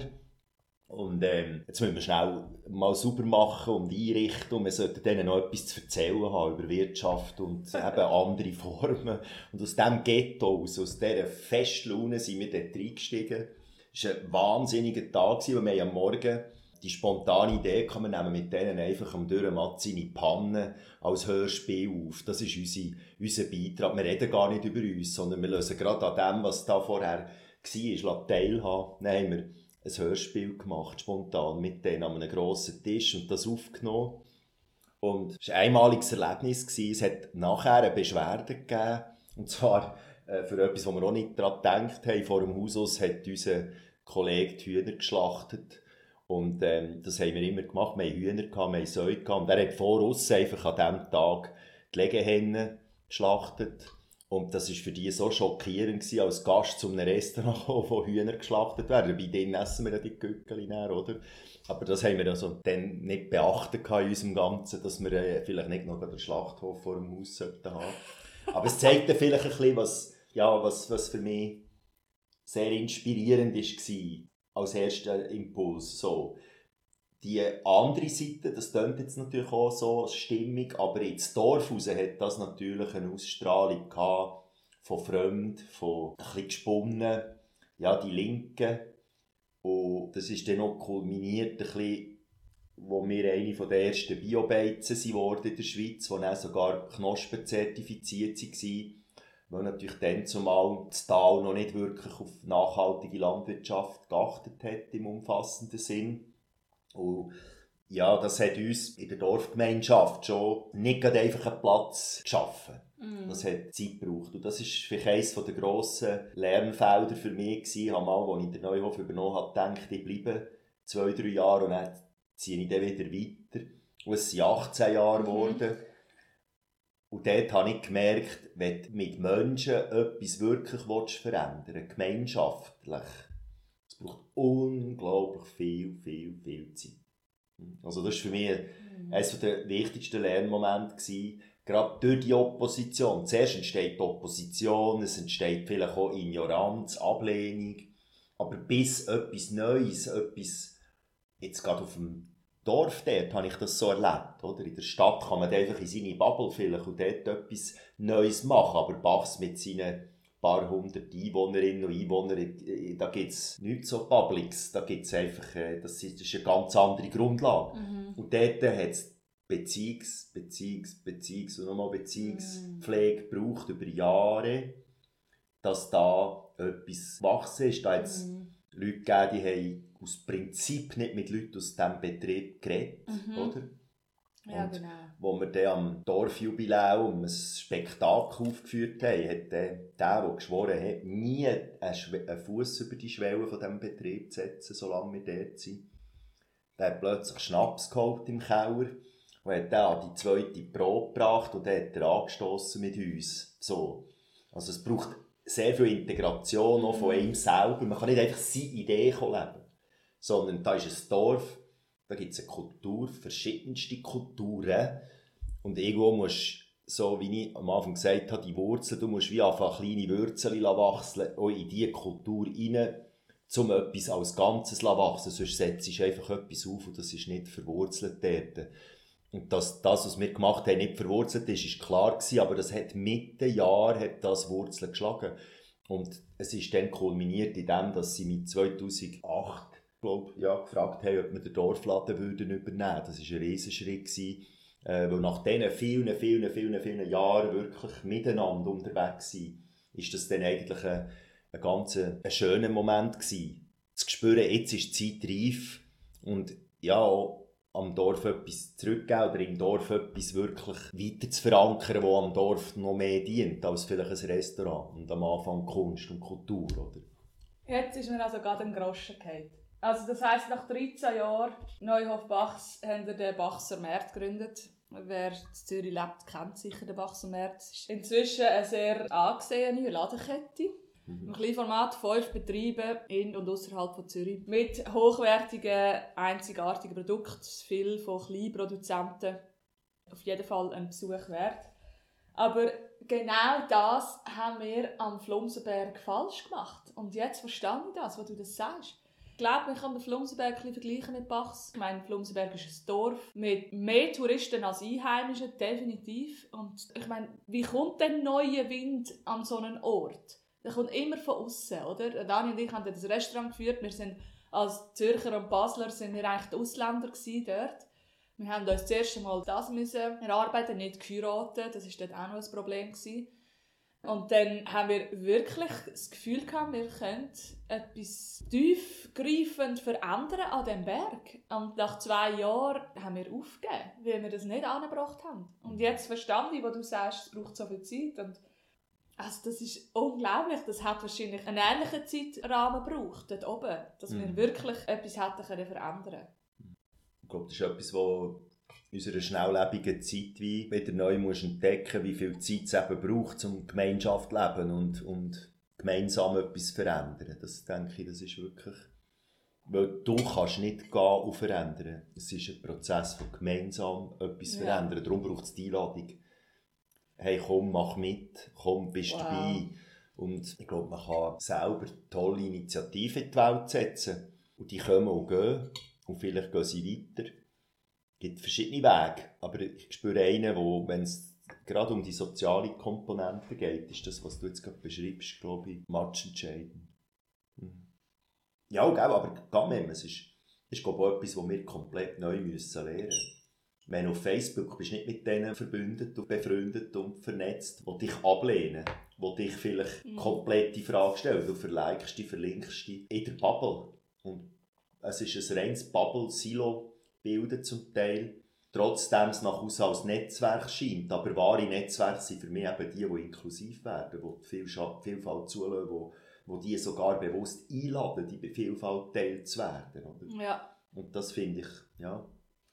Und ähm, jetzt müssen wir schnell mal sauber machen und einrichten und wir sollten denen noch etwas zu erzählen haben über Wirtschaft und eben andere Formen. Und aus diesem Ghetto, aus dieser Festlaune sind wir dort reingestiegen es war ein wahnsinniger Tag, weil wir am Morgen die spontane Idee kann man nehmen, mit denen einfach am Dürrenmatt seine Pannen als Hörspiel auf. Das ist unsere, unser Beitrag. Wir reden gar nicht über uns, sondern wir lösen gerade an dem, was da vorher war, teilhaben. Dann haben wir ein Hörspiel gemacht, spontan, mit denen an einem grossen Tisch und das aufgenommen. Und es war ein einmaliges Erlebnis. Es hat nachher eine Beschwerde gegeben. Und zwar äh, für etwas, wo wir auch nicht daran gedacht haben. Vor dem Haus aus hat unser Kollege die Hühner geschlachtet. Und ähm, das haben wir immer gemacht. Wir haben Hühner, wir haben Säue. Und er hat vor uns einfach an diesem Tag die Legehennen geschlachtet. Und das war für die so schockierend, gewesen, als Gast zu einem Restaurant wo Hühner geschlachtet werden. Bei denen essen wir ja die Gückeli oder? Aber das haben wir also dann nicht beachtet in unserem Ganzen, dass wir äh, vielleicht nicht noch den Schlachthof vor dem Haus haben sollten Aber es zeigt dann vielleicht ein bisschen, was, ja, was, was für mich sehr inspirierend war als erster Impuls. So. Die andere Seite, das klingt jetzt natürlich auch so stimmig, aber ins Dorf raus hat das natürlich eine Ausstrahlung gehabt, von fremd, von ein bisschen gesponnen, ja, die Linken. Und das ist dann auch kulminiert, ein bisschen, wo wir eine der ersten Biobeizen in der Schweiz, die dann sogar Knospen zertifiziert waren weil natürlich dann zumal das Tal noch nicht wirklich auf nachhaltige Landwirtschaft geachtet hat im umfassenden Sinn. Und ja, das hat uns in der Dorfgemeinschaft schon nicht einfach einen Platz geschaffen. Mm. Das hat Zeit gebraucht. Und das war vielleicht eines der grossen Lernfelder für mich gewesen. Mal, als ich den Neuhof übernommen habe, gedacht, ich bleibe zwei, drei Jahre und dann ziehe ich dann wieder weiter. Und es sind 18 Jahre mhm. geworden. Mm und dort habe ich gemerkt, wenn du mit Menschen etwas wirklich verändern willst, gemeinschaftlich, es braucht unglaublich viel, viel, viel Zeit. Also das war für mich mhm. eines der wichtigsten Lernmomente. Gewesen, gerade durch die Opposition. Zuerst entsteht Opposition, es entsteht vielleicht auch Ignoranz, Ablehnung. Aber bis etwas Neues, etwas, jetzt gerade auf dem Dorf dort habe ich das so erlebt. Oder? In der Stadt kann man einfach in seine Bubble vielleicht und dort etwas Neues machen. Aber Bachs mit seinen paar hundert Einwohnerinnen und Einwohnern, da gibt es nichts so Publics. Da gibt es einfach, äh, das ist, eine ganz andere Grundlage. Mhm. Und dort hat es Beziehungs-, Beziehungs-, Beziehungs- und nochmal Beziehungspflege mhm. gebraucht über Jahre, dass da etwas wachsen ist. Da es mhm. Leute gegeben, die haben aus Prinzip nicht mit Leuten aus diesem Betrieb geredet, mhm. oder? Ja, und genau. wo wir dann am Dorfjubiläum ein Spektakel aufgeführt haben, hat der, der, geschworen hat, nie einen Fuß über die Schwelle von diesem Betrieb zu setzen, solange wir dort sind. Der hat plötzlich Schnaps geholt im Keller und hat dann an die zweite Probe gebracht und dann hat er angestoßen mit uns. So. Also es braucht sehr viel Integration auch von mhm. ihm selber. Man kann nicht einfach seine Idee leben sondern da ist ein Dorf, da gibt es eine Kultur, verschiedenste Kulturen und irgendwo musst so wie ich am Anfang gesagt habe, die Wurzeln, du musst wie einfach kleine Wurzeln wachsen, auch in diese Kultur rein, um etwas als Ganzes wachsen sonst setzt du einfach etwas auf und das ist nicht verwurzelt dort. Und dass das, was wir gemacht haben, nicht verwurzelt ist, ist klar gewesen, aber das hat mit den Jahren hat das Wurzeln geschlagen. Und es ist dann kulminiert in dem, dass sie mit 2008 glaub, ja, gefragt haben, ob wir den Dorfladen würden übernehmen. Das war ein Riesenschritt. Gewesen, äh, weil nach diesen vielen, vielen, vielen, vielen Jahren wirklich miteinander unterwegs sind, ist das dann eigentlich eine, ein ganz ein schöner Moment gewesen. Zu spüren, jetzt ist die Zeit reif und ja, am Dorf etwas zurückgeben oder im Dorf etwas wirklich weiter zu verankern, was am Dorf noch mehr dient als vielleicht ein Restaurant und am Anfang Kunst und Kultur, oder? Jetzt ist mir also gerade ein Groschen gefallen. Also das heisst, nach 13 Jahren Neuhof-Bachs haben wir den Bachser Markt gegründet. Wer in Zürich lebt, kennt sicher den Bachser Markt. Es ist inzwischen eine sehr angesehene Ladenkette. Mhm. Im Kleinformat fünf Betriebe in und außerhalb von Zürich mit hochwertigen, einzigartigen Produkten, viel von Kleinproduzenten. Auf jeden Fall ein Besuch wert. Aber genau das haben wir am Flumsenberg falsch gemacht. Und jetzt verstehe ich das, was du das sagst. Ich glaube, man kann den Flumsenberg vergleichen mit Bachs. Ich meine, Flumsenberg ist ein Dorf mit mehr Touristen als Einheimischen, definitiv. Und ich meine, wie kommt denn neuer Wind an so einen Ort? Der kommt immer von außen, oder? Dani und ich haben das Restaurant geführt. Wir sind als Zürcher und Basler sind wir eigentlich die Ausländer dort. Wir haben uns das erste Mal das müssen erarbeiten, nicht geheiratet. Das war dort auch noch ein Problem. Gewesen. Und dann haben wir wirklich das Gefühl gehabt, wir können etwas tiefgreifend verändern an diesem Berg. Und nach zwei Jahren haben wir aufgegeben, weil wir das nicht angebracht haben. Und jetzt verstand ich, wo du sagst, es braucht so viel Zeit. Und also das ist unglaublich. Das hat wahrscheinlich einen ähnlichen Zeitrahmen gebraucht, dort oben, dass wir mhm. wirklich etwas hätten können verändern Ich glaube, das ist etwas, was in unserer schnelllebigen Zeit wie wieder neu musst entdecken wie viel Zeit es eben braucht, um Gemeinschaft zu leben und, und gemeinsam etwas zu verändern. Das denke ich, das ist wirklich... Weil du kannst nicht gehen und verändern. Es ist ein Prozess von gemeinsam etwas ja. verändern. Darum braucht es die Einladung hey, komm, mach mit, komm, bist wow. dabei. Und ich glaube, man kann selber tolle Initiativen in die Welt setzen. Und die kommen und gehen. Und vielleicht gehen sie weiter. Es gibt verschiedene Wege. Aber ich spüre einen, wo, wenn es gerade um die soziale Komponente geht, ist das, was du jetzt gerade beschreibst, glaube ich, much entscheidend. Mhm. Ja, gell, aber gar es ist, ist glaube ich, etwas, was wir komplett neu müssen lernen müssen. Wenn auf Facebook bist du nicht mit denen verbündet und befreundet und vernetzt, die dich ablehnen, die dich vielleicht mhm. komplett die Frage stellen. Du verlikest die, verlinkst die in der Bubble. Und es ist ein reines Bubble-Silo bildet zum Teil. Trotzdem es nach außen als Netzwerk scheint. Aber wahre Netzwerke sind für mich eben die, die inklusiv werden, die die Vielfalt zulassen, die, die die sogar bewusst einladen, die Vielfalt Teil zu werden. Oder? Ja. Und das finde ich, ja,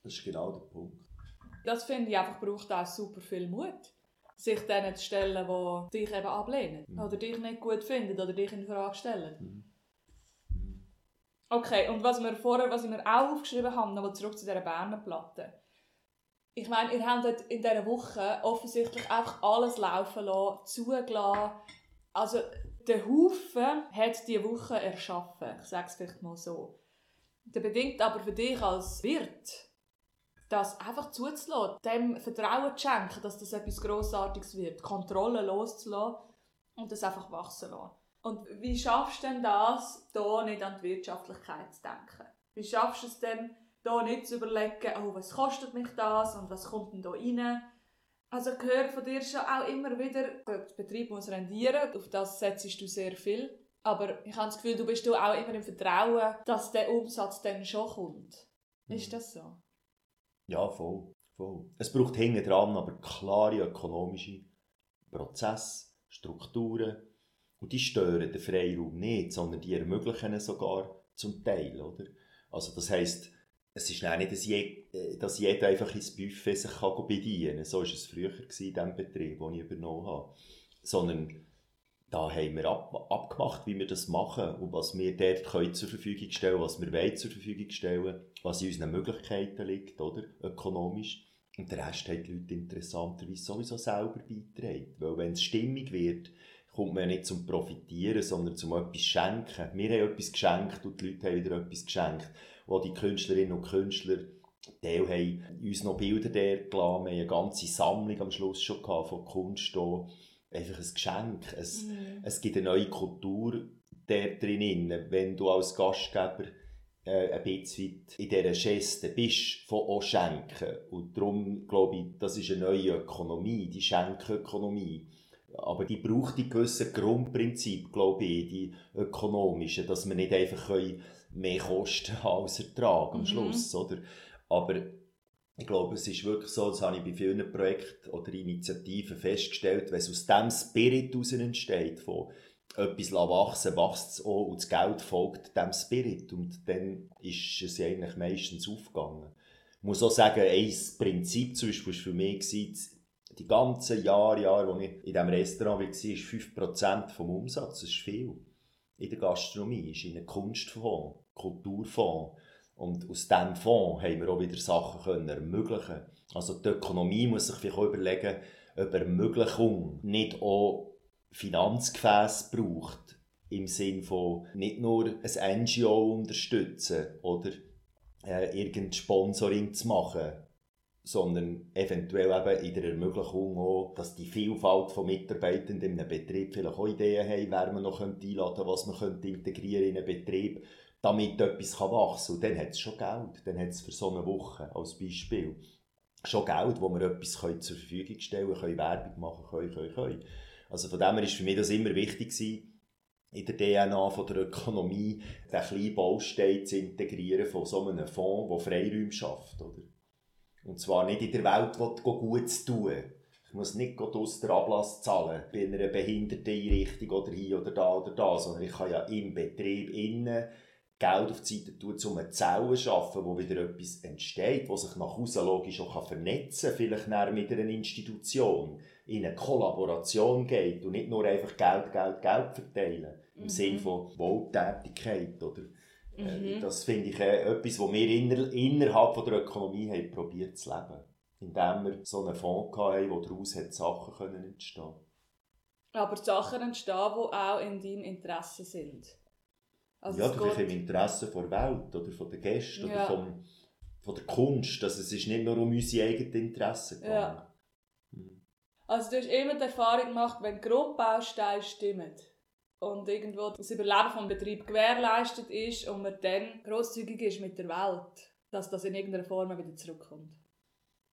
das ist genau der Punkt das finde ich einfach, braucht auch super viel Mut. Sich denen zu stellen, die dich eben ablehnen. Mhm. Oder dich nicht gut finden oder dich in Frage stellen. Mhm. mhm. Okay, und was wir vorher, was wir auch aufgeschrieben haben, nochmal zurück zu dieser Berner Platte. Ich meine, ihr habt in dieser Woche offensichtlich einfach alles laufen lassen, zugelassen. Also, der Haufen hat diese Woche erschaffen. Ich sage es vielleicht mal so. Das bedingt aber für dich als Wirt das einfach zuzulassen, dem Vertrauen zu schenken, dass das etwas Grossartiges wird, Kontrolle loszulassen und das einfach wachsen lassen. Und wie schaffst du denn das, da nicht an die Wirtschaftlichkeit zu denken? Wie schaffst du es denn, da nicht zu überlegen, oh, was kostet mich das und was kommt denn da rein? Also ich höre von dir schon auch immer wieder, der Betrieb muss rendieren, auf das setzt du sehr viel. Aber ich habe das Gefühl, du bist auch immer im Vertrauen, dass der Umsatz dann schon kommt. Ist mhm. das so? Ja, voll. voll. Es braucht hinten dran aber klare ökonomische Prozesse, Strukturen. Und die stören den Freiraum nicht, sondern die ermöglichen ihn sogar zum Teil. Oder? Also das heisst, es ist nicht, dass, je, äh, dass jeder einfach ins Buffet sich kann bedienen kann. So war es früher in diesem Betrieb, den ich übernommen habe. Sondern da haben wir ab, abgemacht, wie wir das machen und was wir dort können zur Verfügung stellen was wir wollen zur Verfügung stellen, was in unseren Möglichkeiten liegt, oder? ökonomisch. Und der Rest hat die Leute interessanterweise sowieso selber beitragen. Weil wenn es stimmig wird, kommt man ja nicht zum Profitieren, sondern zum etwas schenken. Wir haben etwas geschenkt und die Leute haben wieder etwas geschenkt. Und die Künstlerinnen und Künstler, die haben uns noch Bilder der gelassen. Wir haben eine ganze Sammlung am Schluss schon von Kunst hier einfach ein Geschenk. Es, mhm. es gibt eine neue Kultur der drin, wenn du als Gastgeber äh, ein bisschen in dieser Geste bist von auch Schenken. Und darum glaube ich, das ist eine neue Ökonomie, die Schenkökonomie, Aber die braucht die gewissen Grundprinzipien, glaube ich, die ökonomischen, dass wir nicht einfach mehr Kosten als Ertrag am mhm. Schluss, oder? Aber ich glaube, es ist wirklich so, das habe ich bei vielen Projekten oder Initiativen festgestellt, wenn es aus diesem Spirit heraus entsteht, von etwas wachsen wächst es auch und das Geld folgt dem Spirit und dann ist es eigentlich meistens aufgegangen. Ich muss auch sagen, ein Prinzip zum Beispiel war für mich, die ganzen Jahre, Jahre, als ich in diesem Restaurant war, ist 5% vom Umsatz, das ist viel. In der Gastronomie ist in einem Kunstfonds, Kulturfonds. Und aus diesem Fonds haben wir auch wieder Sachen können ermöglichen Also die Ökonomie muss sich vielleicht auch überlegen, ob Ermöglichung nicht auch Finanzgefäß braucht. Im Sinne von nicht nur ein NGO unterstützen oder äh, irgendein Sponsoring zu machen, sondern eventuell eben in der Ermöglichung auch, dass die Vielfalt von Mitarbeitern in einem Betrieb vielleicht auch Ideen haben, wer man noch einladen könnte, was man könnte integrieren in einen Betrieb, damit etwas wachsen kann. Dann hat es schon Geld. Dann hat es für so eine Woche als Beispiel schon Geld, wo wir etwas zur Verfügung stellen können, Werbung machen können, können, können. Also von dem her ist für mich das immer wichtig gewesen, in der DNA von der Ökonomie den kleinen Baustein zu integrieren von so einem Fonds, der Freiräume schafft. Oder? Und zwar nicht in der Welt, wo gut zu tun. Ich muss nicht aus der Ablass zahlen bei einer Behinderteneinrichtung oder hier oder da oder da, sondern ich kann ja im Betrieb innen Geld auf die Seite tun, um eine Zelle zu schaffen, wo wieder etwas entsteht, wo sich nach außen logisch auch vernetzen kann, vielleicht mit einer Institution, in eine Kollaboration geht und nicht nur einfach Geld, Geld, Geld verteilen, im mhm. Sinne von Wohltätigkeit, oder? Äh, mhm. Das finde ich äh, etwas, was wir inner, innerhalb von der Ökonomie haben probiert zu leben. Indem wir so einen Fonds hatten, wo daraus Sachen können entstehen Aber Sachen entstehen, die auch in deinem Interesse sind. Also ja, vielleicht im Interesse der Welt oder von den Gästen ja. oder vom, von der Kunst. Also es ist nicht nur um unsere eigenen Interessen gegangen. Ja. Also du hast immer die Erfahrung gemacht, wenn Grundbausteine stimmen und irgendwo das Überleben vom Betrieb gewährleistet ist und man dann grosszügig ist mit der Welt, dass das in irgendeiner Form wieder zurückkommt.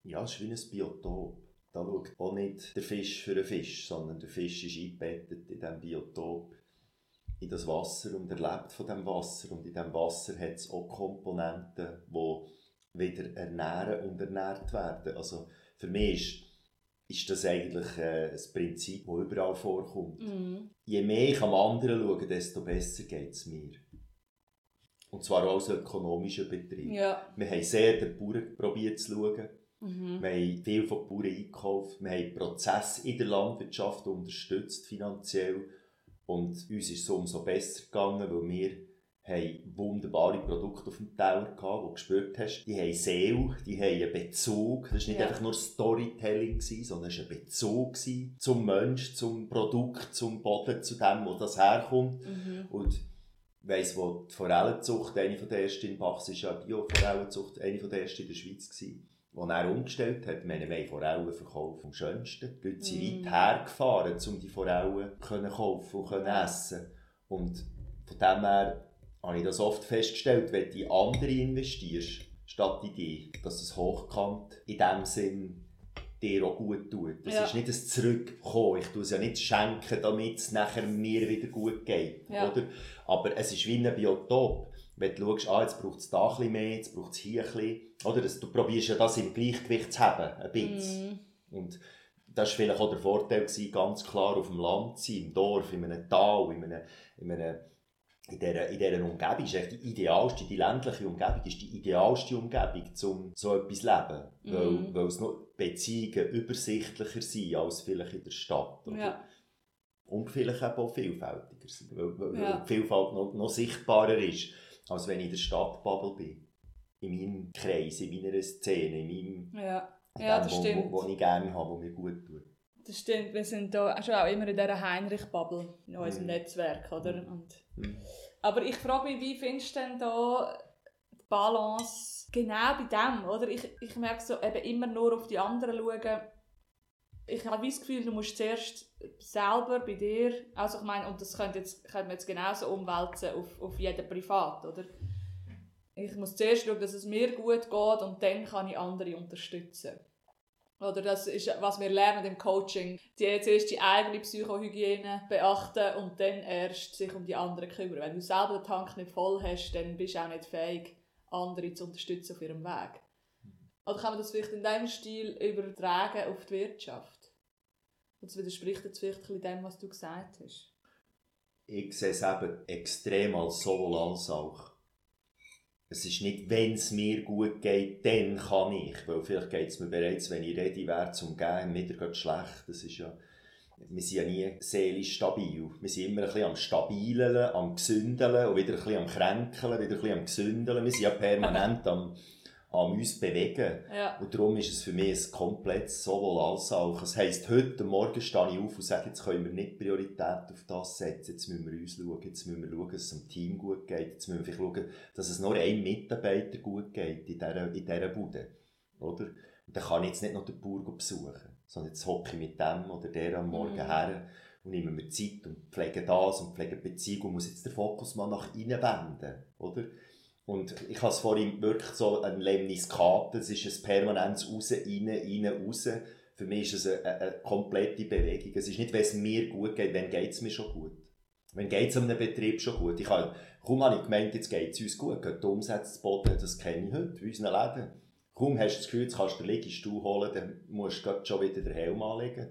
Ja, es ist wie ein Biotop. Da schaut auch nicht der Fisch für den Fisch, sondern der Fisch ist eingebettet in diesem Biotop in das Wasser und er lebt von dem Wasser und in dem Wasser hat es auch Komponenten, die wieder ernähren und ernährt werden. Also für mich ist, ist das eigentlich äh, ein Prinzip, das überall vorkommt. Mm. Je mehr ich am anderen schaue, desto besser geht es mir. Und zwar auch als ökonomischer Betrieb. Ja. Wir haben sehr den Bauern probiert zu schauen. Mhm. Wir haben viel von Bauern eingekauft. Wir haben Prozesse in der Landwirtschaft unterstützt, finanziell und uns ist es umso besser gegangen, weil wir haben wunderbare Produkte auf dem Teller gehabt, die du gespürt hast. Die haben Seele, die haben einen Bezug. Das war nicht ja. einfach nur Storytelling, sondern es war ein Bezug zum Mensch, zum Produkt, zum Boden, zu dem, wo das herkommt. Mhm. Und ich weiss, wo die Forellenzucht, eine der ersten in Bachs, ist ja Bio-Forellenzucht, eine der ersten in der Schweiz gewesen die er umgestellt hat. Wir haben Forellen verkauft am schönsten. Die Leute sind mm. weit hergefahren, um die Forellen zu kaufen und zu essen. Und von dem her habe ich das oft festgestellt, wenn du in andere investierst, statt in die, dass es hochkant in dem Sinn dir auch gut tut. Das ja. ist nicht ein Zurückkommen. Ich tue es ja nicht schenken, damit es nachher mir wieder gut geht. Ja. Oder? Aber es ist wie ein Biotop wenn du schaust, ah, jetzt braucht es da ein bisschen mehr, jetzt braucht es hier ein bisschen, oder? Das, du probierst ja das im Gleichgewicht zu haben, ein bisschen. Mm. Und das war vielleicht auch der Vorteil, gewesen, ganz klar auf dem Land zu sein, im Dorf, in einem Tal, in, einem, in, einem, in, dieser, in dieser Umgebung. Ist die idealste, die ländliche Umgebung ist die idealste Umgebung, um so etwas zu leben. Mm. Weil, weil es noch Beziehungen übersichtlicher sind als vielleicht in der Stadt. Oder? Ja. Und vielleicht auch vielfältiger sind, weil, weil ja. die Vielfalt noch, noch sichtbarer ist als wenn ich in der Stadtbubble bin. In meinem Kreis, in meiner Szene, in meinem... Ja, ja das wo, stimmt. Wo, wo ich gerne habe, wo mir gut tut. Das stimmt, wir sind da schon auch immer in dieser Heinrich-Bubble, in unserem mm. Netzwerk, oder? Mm. Und. Aber ich frage mich, wie findest du denn da die Balance genau bei dem, oder? Ich, ich merke so, eben immer nur auf die anderen schauen, ich habe das Gefühl, du musst zuerst selber bei dir, also ich meine, und das könnte, jetzt, könnte man jetzt genauso umwälzen auf, auf jeden Privat, oder? Ich muss zuerst schauen, dass es mir gut geht und dann kann ich andere unterstützen. Oder das ist, was wir lernen im Coaching. Die zuerst die eigene Psychohygiene beachten und dann erst sich um die anderen kümmern. Wenn du selber den Tank nicht voll hast, dann bist du auch nicht fähig, andere zu unterstützen auf ihrem Weg. Oder kann man das vielleicht in diesem Stil übertragen auf die Wirtschaft? Das widerspricht jetzt vielleicht ein dem, was du gesagt hast. Ich sehe es eben extrem als sowohl als auch. Es ist nicht, wenn es mir gut geht, dann kann ich. Weil vielleicht geht es mir bereits, wenn ich ready wäre, zum Gehen, wieder schlecht. Das ist ja, wir sind ja nie seelisch stabil. Wir sind immer ein bisschen am Stabilen, am Gesündeln und wieder ein bisschen am Kränkeln, wieder ein bisschen am Gesündeln. Wir sind ja permanent am an uns bewegen. Ja. Und darum ist es für mich ein komplettes sowohl als auch. Das heisst, heute Morgen stehe ich auf und sage, jetzt können wir nicht Priorität auf das setzen, jetzt müssen wir uns schauen, jetzt müssen wir schauen, dass es dem Team gut geht, jetzt müssen wir schauen, dass es nur einem Mitarbeiter gut geht in dieser, in dieser Bude. Oder? Und dann kann ich jetzt nicht noch den Bauer besuchen, sondern jetzt hocke ich mit dem oder der am Morgen mhm. her und nehme mir Zeit und pflege das und pflege Beziehung und muss jetzt den Fokus mal nach innen wenden, oder? Und ich habe es vorhin wirklich so ein Lemniskat, es ist ein permanentes Raus, rein, rein, raus. Für mich ist es eine, eine, komplette Bewegung. Es ist nicht, wenn es mir gut geht, wenn geht es mir schon gut. Wenn geht es einem Betrieb schon gut. Ich habe, kaum habe ich gemeint, jetzt geht es uns gut, geht die Umsätze Boden, das kenne ich heute, in unseren Läden. Kaum hast du das Gefühl, jetzt kannst du den Liegestuhl holen, dann musst du schon wieder den Helm anlegen.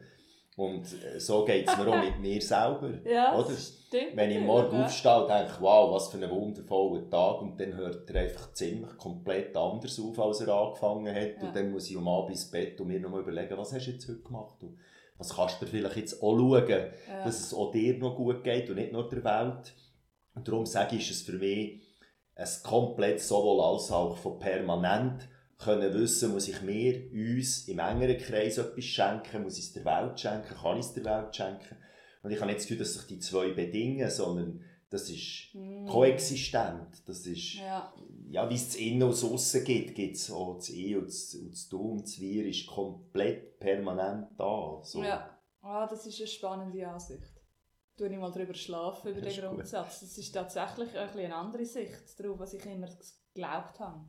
Und äh, so geht es mir auch mit mir selber. Ja, oder? Stimmt, Wenn ich morgen ja. aufstehe und denke, wow, was für ein wundervoller Tag, und dann hört er einfach ziemlich komplett anders auf, als er angefangen hat. Ja. Und dann muss ich um Abend ins Bett und mir nochmal überlegen, was hast du jetzt heute gemacht? Und was kannst du vielleicht jetzt auch schauen, ja. dass es auch dir noch gut geht und nicht nur der Welt. Und darum sage ich, ist es für mich ein komplett sowohl als auch von permanent können wissen, muss ich mir, uns im engeren Kreis etwas schenken, muss ich es der Welt schenken, kann ich es der Welt schenken. Und ich habe nicht das Gefühl, dass sich die zwei bedingen, sondern das ist mm. koexistent. Das ist, ja, ja wie es das Innen und das Aussen gibt, gibt es auch das Ich und das, und das Du und das Wir ist komplett permanent da. So. Ja, ah, das ist eine spannende Ansicht. Du ich mal darüber schlafen, über den Grundsatz. Das ist tatsächlich ein eine andere Sicht darauf, was ich immer geglaubt habe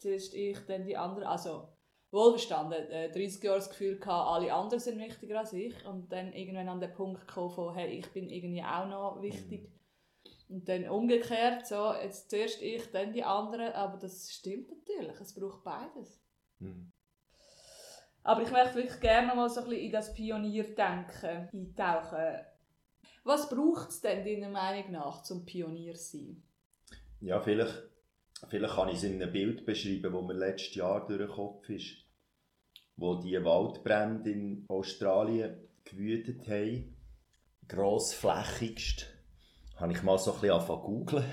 zuerst ich, dann die anderen. Also, wohlverstanden, äh, 30 Jahre das Gefühl gehabt, alle anderen sind wichtiger als ich. Und dann irgendwann an den Punkt gekommen von, hey, ich bin irgendwie auch noch wichtig. Mhm. Und dann umgekehrt, so, jetzt zuerst ich, dann die anderen. Aber das stimmt natürlich, es braucht beides. Mhm. Aber ich möchte wirklich gerne mal so ein bisschen in das Pionierdenken eintauchen. Was braucht es denn deiner Meinung nach zum Pionier sein? Ja, vielleicht Vielleicht kann ich es in einem Bild beschreiben, das mir letztes Jahr durch den Kopf ist, wo die Waldbrände in Australien gewütet haben. Grossflächigst habe ich mal so ein bisschen angefangen googeln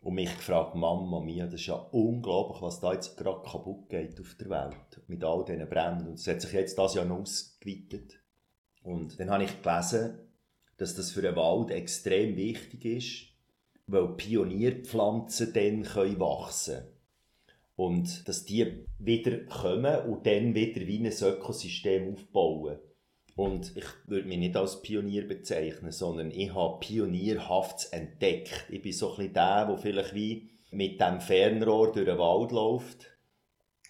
und mich gefragt, Mama mia, das ist ja unglaublich, was da jetzt gerade kaputt geht auf der Welt mit all diesen Bränden. Und es hat sich jetzt das Jahr noch ausgeweitet. Und dann habe ich gelesen, dass das für den Wald extrem wichtig ist, weil Pionierpflanzen dann können wachsen können. Und dass die wieder kommen und dann wieder wie ein Ökosystem aufbauen. Und ich würde mich nicht als Pionier bezeichnen, sondern ich habe Pionierhaftes entdeckt. Ich bin so ein bisschen der, der vielleicht wie mit dem Fernrohr durch den Wald läuft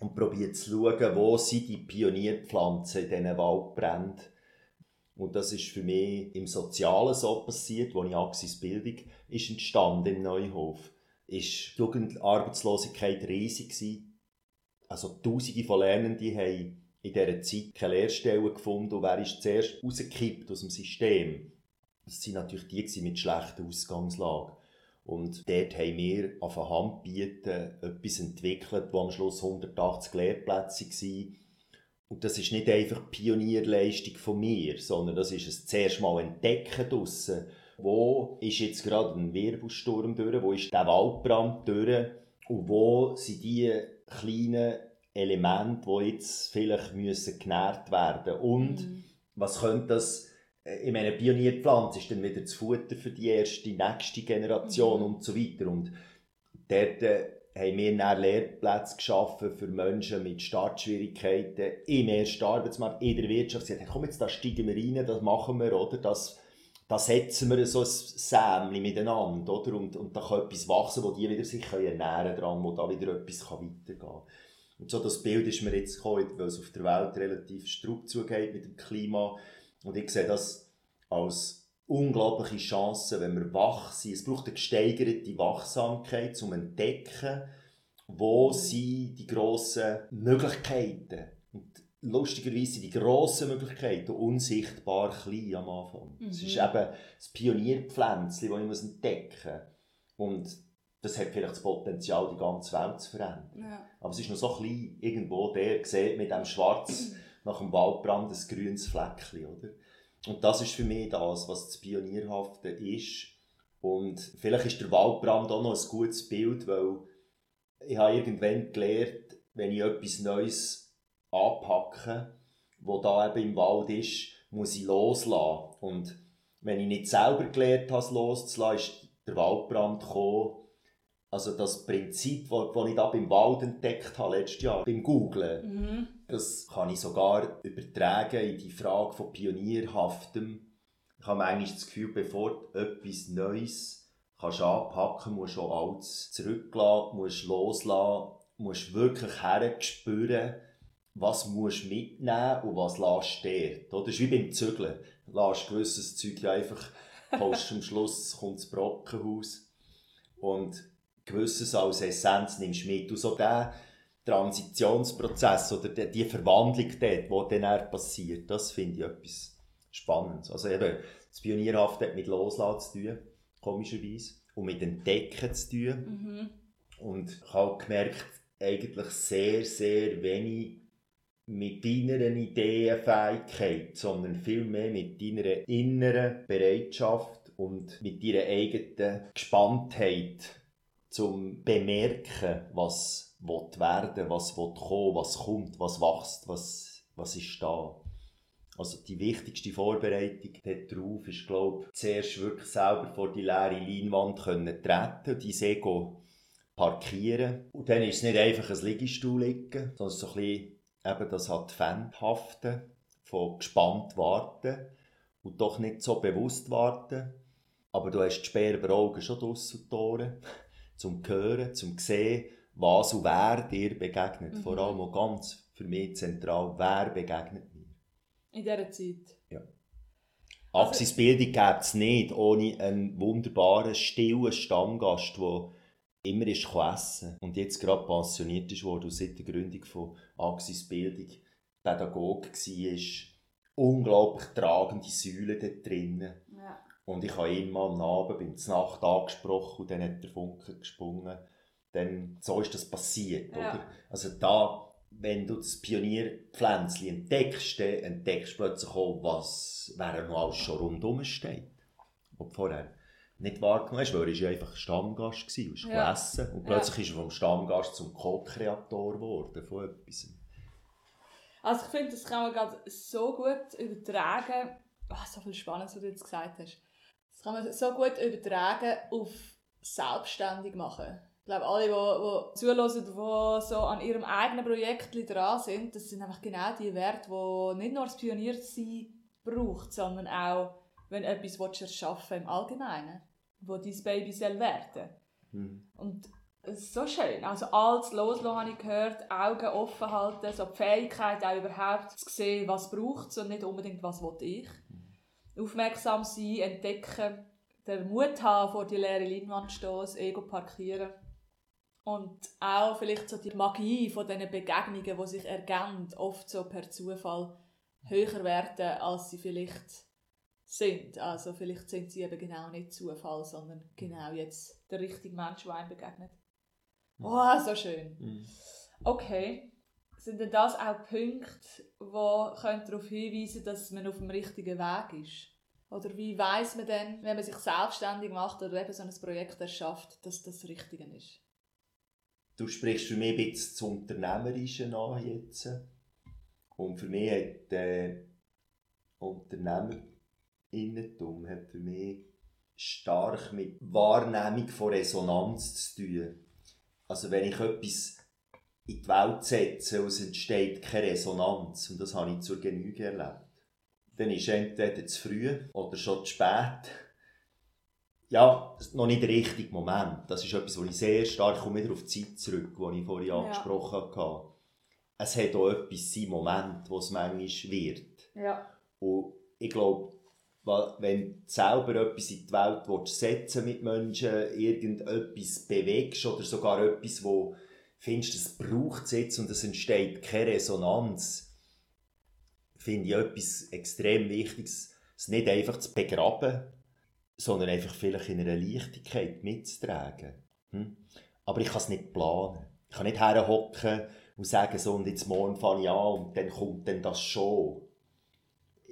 und probiert zu schauen, wo sind die Pionierpflanzen in diesen Waldbränden und das ist für mich im Sozialen so passiert, wo ich Axis Bildung ist entstanden im Neuhof. Ist die Jugendarbeitslosigkeit riesig gewesen. Also Tausende von Lernenden haben in dieser Zeit keine Lehrstellen gefunden und wer ist zuerst rausgekippt aus dem System? Das waren natürlich die mit schlechter Ausgangslage. Und dort haben wir auf der Hand bieten etwas entwickelt, wo am Schluss 180 Lehrplätze waren und das ist nicht einfach Pionierleistung von mir, sondern das ist es zuerst mal entdecken draussen. Wo ist jetzt gerade ein Wirbelsturm durch? Wo ist der Waldbrand durch? Und wo sind die kleinen Elemente, die jetzt vielleicht müssen genährt werden Und mhm. was könnte das äh, in meiner Pionierpflanze ist dann wieder das Futter für die erste, nächste Generation mhm. und so weiter. Und dort äh, haben wir Lehrplätze geschaffen für Menschen mit Startschwierigkeiten im ersten Arbeitsmarkt, in der Wirtschaft. Sie haben komm jetzt, da steigen wir rein, das machen wir, oder? Das, da setzen wir so ein Sämli miteinander, oder? Und, und da kann etwas wachsen, wo die wieder sich ernähren dran, wo da wieder etwas kann weitergehen kann. Und so das Bild ist mir jetzt gekommen, weil es auf der Welt relativ strupp zugeht mit dem Klima. Und ich sehe das als unglaubliche Chance, wenn wir wach sind. Es braucht eine gesteigerte Wachsamkeit, um zu entdecken, wo sind die grossen Möglichkeiten. Und lustigerweise sind die grossen Möglichkeiten unsichtbar klein am Anfang. Es Mhm. ist eben das Pionierpflänzchen, das ich entdecken muss. Und das hat vielleicht das Potenzial, die ganze Welt zu verändern. Ja. Aber es ist noch so klein, irgendwo, der sieht mit dem Schwarz nach dem Waldbrand ein grünes Fleckchen, oder? Und das ist für mich das, was das Pionierhafte ist. Und vielleicht ist der Waldbrand auch noch ein gutes Bild, weil ich habe irgendwann gelernt, wenn ich etwas Neues anpacke, wo da eben im Wald ist, muss ich loslassen. Und wenn ich nicht selber gelernt habe, es loszulassen, ist der Waldbrand gekommen. Also das Prinzip, das ich da beim Wald entdeckt habe, letztes Jahr, beim Googlen, Mhm. das kann ich sogar übertragen in die Frage von Pionierhaftem. Ich habe manchmal das Gefühl, bevor du etwas Neues kannst anpacken musst du auch Altes zurücklassen, musst loslassen, musst wirklich herspüren, was musst du mitnehmen und was lässt dort. Das ist wie beim Zügeln. Du lässt gewisses Zeug einfach, holst zum Schluss kommt das Brockenhaus. Und gewisses als Essenz nimmst mit. Und so der Transitionsprozess oder die, Verwandlung dort, die dann passiert, das finde ich etwas Spannendes. Also eben, das Pionierhafte hat mit Loslassen zu tun, komischerweise, und mit Entdecken zu tun. Mhm. Und ich habe gemerkt, eigentlich sehr, sehr wenig mit deiner Ideenfähigkeit, sondern viel mehr mit deiner inneren Bereitschaft und mit deiner eigenen Gespanntheit zum Bemerken, was will werden, was will kommen, was kommt, was wächst, was, was ist da. Also die wichtigste Vorbereitung darauf ist, glaube ich, zuerst wirklich selber vor die leere Leinwand können treten, dein Ego parkieren. Und dann ist es nicht einfach ein Liegestuhl liegen, sondern so ein bisschen eben das Adventhafte von gespannt warten und doch nicht so bewusst warten. Aber du hast die sperren Augen schon draussen und Tore, zum Hören, zum Sehen, was und wer dir begegnet. Mhm. Vor allem auch ganz für mich zentral, wer begegnet mir. In dieser Zeit. Also, Also- Axis-Bildung gäbe es nicht ohne einen wunderbaren, stillen Stammgast, der immer ist essen und jetzt gerade pensioniert ist worden und seit der Gründung von Axis-Bildung Pädagoge war. Unglaublich tragende Säule dort drinnen. Ja. Und ich habe ihn mal am Abend beim Znacht angesprochen und dann hat der Funke gesprungen. Dann, so ist das passiert, Ja. oder? Also da, wenn du das Pionierpflänzchen entdeckst, dann entdeckst du plötzlich auch, was wer noch alles schon rundherum steht. Du vorher nicht wahrgenommen hast, weil er war einfach Stammgast gewesen, und Ja. hast gegessen. Und plötzlich ist er vom Stammgast zum Co-Kreator geworden von etwas. Also ich finde, das kann man gerade so gut übertragen. Oh, so viel Spannendes, was du jetzt gesagt hast. Kann man so gut übertragen auf selbstständig machen. Ich glaube, alle, die, die zuhören, die so an ihrem eigenen Projekt dran sind, das sind einfach genau die Werte, die nicht nur das Pioniersein braucht, sondern auch, wenn du etwas erschaffen im Allgemeinen, wo dein Baby soll werden Mhm. und es ist so schön. Also alles loslassen, habe ich gehört, Augen offen halten, so die Fähigkeit auch überhaupt zu sehen, was braucht es und nicht unbedingt, was will ich. Aufmerksam sein, entdecken, den Mut haben, vor die leere Leinwand zu stehen, das Ego parkieren. Und auch vielleicht so die Magie von diesen Begegnungen, die sich ergeben, oft so per Zufall höher werden, als sie vielleicht sind. Also vielleicht sind sie eben genau nicht Zufall, sondern genau jetzt der richtige Mensch, der einem begegnet. Oh, so schön. Mhm. Okay. Sind denn das auch Punkte, die darauf hinweisen dass man auf dem richtigen Weg ist? Oder wie weiß man denn, wenn man sich selbstständig macht oder eben so ein Projekt erschafft, dass das das Richtige ist? Du sprichst für mich ein bisschen das Unternehmerische an jetzt. Und für mich hat äh, Unternehmerinnentum hat für mich stark mit Wahrnehmung von Resonanz zu tun. Also wenn ich etwas in die Welt setze und es entsteht keine Resonanz, und das habe ich zur Genüge erlebt, dann ist entweder zu früh oder schon zu spät. Ja, noch nicht der richtige Moment. Das ist etwas, wo ich sehr stark, komme wieder auf die Zeit zurück, die ich vorhin Ja. angesprochen habe. es hat auch etwas seinen Moment, wo es manchmal wird. Ja. Und ich glaube, wenn du selber etwas in die Welt willst, setzen mit Menschen, irgendetwas bewegst oder sogar etwas, wo findest, es braucht es jetzt und es entsteht keine Resonanz, finde ich etwas extrem Wichtiges, es nicht einfach zu begraben, sondern einfach vielleicht in einer Leichtigkeit mitzutragen. Hm? Aber ich kann es nicht planen. Ich kann nicht herhocken und sagen, so, und jetzt morgen fange ich an und dann kommt dann das schon.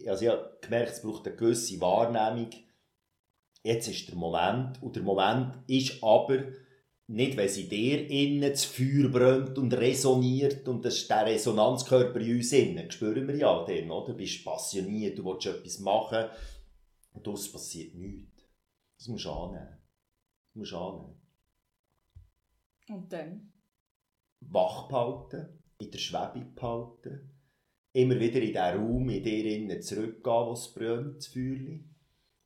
Also ich habe gemerkt, es braucht eine gewisse Wahrnehmung. Jetzt ist der Moment und der Moment ist aber nicht, wenn sie dir innen das Feuer brennt und resoniert und das ist der Resonanzkörper in uns innen, das spüren wir ja dann, oder? Du bist passioniert, du willst etwas machen und daraus passiert nichts. Das musst du annehmen. Das musst du annehmen. Und dann? Wach behalten, in der Schwebe behalten, immer wieder in diesen Raum in dir innen zurückgehen, wo es brennt, das Feuerchen,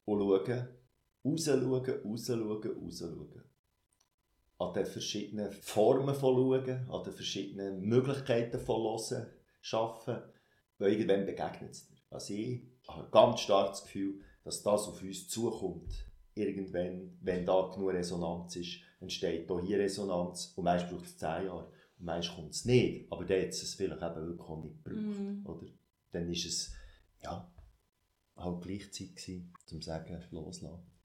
und schauen, rausschauen, rausschauen, rausschauen. An den verschiedenen Formen von schauen, an den verschiedenen Möglichkeiten von hören, schaffen, weil irgendwann begegnet es dir. Also ich habe ein ganz starkes Gefühl, dass das auf uns zukommt. Irgendwann, wenn da genug Resonanz ist, entsteht auch hier Resonanz und meist braucht es zehn Jahre. Und meist kommt es nicht, aber dann hat es vielleicht eben wirklich auch nicht gebraucht. Mm. Oder? Dann ist es, ja, halt gleichzeitig gewesen, zum sagen, loslassen.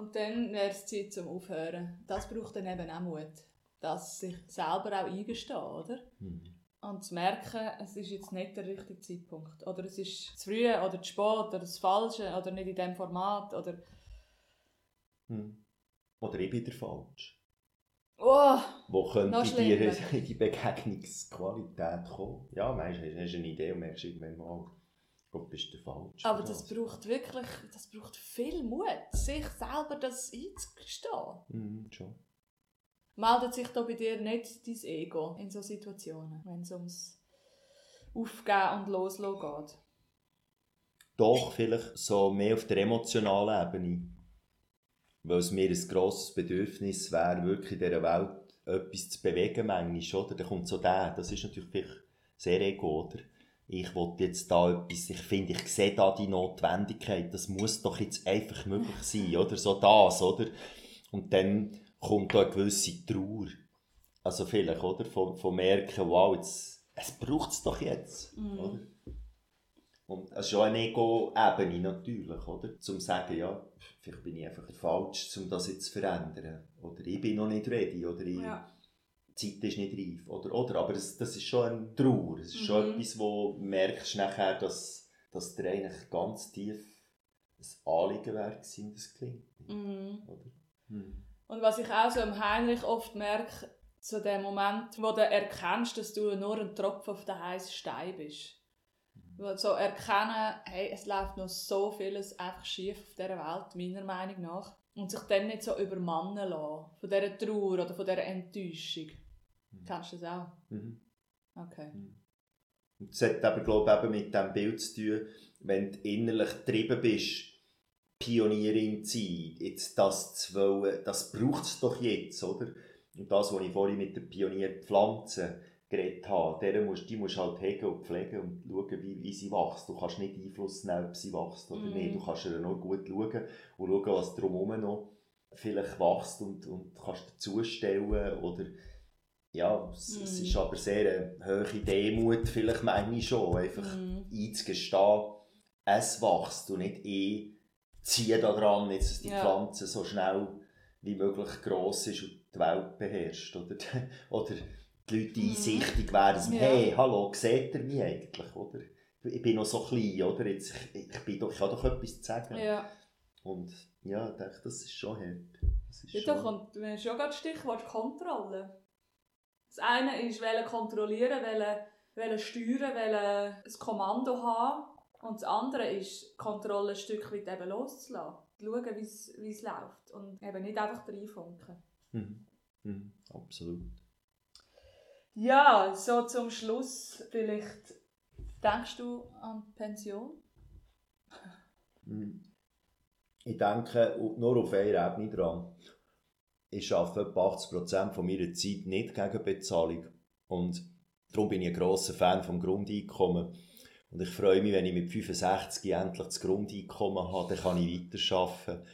Und dann wäre es Zeit zum Aufhören. Das braucht dann eben auch Mut. Das sich selber auch eingestehen, oder? Mm. Und zu merken, es ist jetzt nicht der richtige Zeitpunkt. Oder es ist zu früh oder zu spät oder das Falsche oder nicht in diesem Format. Oder, mm. oder ich bin der Falsch. Oh, Wo könnte dir die Begegnungsqualität kommen? Ja, hast du eine Idee und merkst irgendwann mal, Gott, bist du falsch. Aber das braucht wirklich, das braucht viel Mut, sich selber das einzugestehen. Mhm, schon. Meldet sich da bei dir nicht dein Ego in solchen Situationen, wenn es ums Aufgeben und Loslassen geht? Doch, vielleicht so mehr auf der emotionalen Ebene weil es mir ein grosses Bedürfnis wäre, wirklich in dieser Welt etwas zu bewegen, manchmal, oder? Dann kommt so der, das ist natürlich sehr ego, oder? Ich will jetzt da etwas, ich finde, ich sehe da die Notwendigkeit, das muss doch jetzt einfach möglich sein, oder? So das, oder? Und dann kommt da eine gewisse Trauer. Also vielleicht, oder? Von, von merken, wow, jetzt, es braucht es doch jetzt, mm. oder? Und es ist auch eine Ego-Ebene natürlich, oder? Zum sagen, ja, vielleicht bin ich einfach falsch, um das jetzt zu verändern. Oder ich bin noch nicht ready, oder ich, ja. Die Zeit ist nicht reif, oder, oder. Aber das, das ist schon ein Trauer, es ist mhm. schon etwas, wo du merkst nachher, dass, dass dir eigentlich ganz tief ein Anliegen wäre gewesen, das klingt. Mhm. Oder? Mhm. Und was ich auch so im Heinrich oft merke, so der Moment, wo du erkennst, dass du nur ein Tropfen auf der heißen Stein bist so erkennen, hey, es läuft noch so vieles einfach schief auf dieser Welt, meiner Meinung nach. Und sich dann nicht so übermannen lassen, von dieser Trauer oder von dieser Enttäuschung. Mhm. Kennst du das auch? Mhm. Okay. Mhm. Und das hat aber, glaube ich, mit diesem Bild zu tun, wenn du innerlich getrieben bist, Pionierin zu sein, jetzt das zu wollen, das braucht es doch jetzt, oder? Und das, was ich vorhin mit der Pionierpflanze geredet habe, musst, die musst du halt hegen und pflegen und schauen, wie, wie sie wächst. Du kannst nicht Einfluss nehmen, ob sie wächst oder mm. nicht. Du kannst ihr nur gut schauen und schauen, was drumherum noch vielleicht wächst und, und kannst dazustellen oder ja, es, mm. es ist aber sehr eine hohe Demut, vielleicht meine ich schon, einfach mm. einzugestehen, es wächst und nicht ich ziehe da jetzt, dass die ja. Pflanze so schnell wie möglich gross ist und die Welt beherrscht. Oder, oder die Leute einsichtig werden, ja. hey, hallo, seht ihr mich eigentlich, oder? Ich bin noch so klein, oder? Jetzt, ich, ich, bin doch, ich habe doch etwas zu sagen. Ja. Und ja, ich denke, das ist schon hart. Das ist ja, schon... und wir haben schon gerade Stichwort Kontrolle. Das eine ist, wollen kontrollieren, wollen, wollen steuern, wollen ein Kommando haben. Und das andere ist, Kontrolle ein Stück weit eben loszulassen. Schauen, wie es läuft. Und eben nicht einfach reinfunken. Mhm. Mhm. Absolut. Ja, so zum Schluss vielleicht denkst du an die Pension? Hm. Ich denke nur auf einer Ebene dran. Ich arbeite etwa 80% von meiner Zeit nicht gegen Bezahlung. Und Darum bin ich ein grosser Fan vom Grundeinkommen. Und ich freue mich, wenn ich mit 65 endlich das Grundeinkommen habe, dann kann ich weiterarbeiten,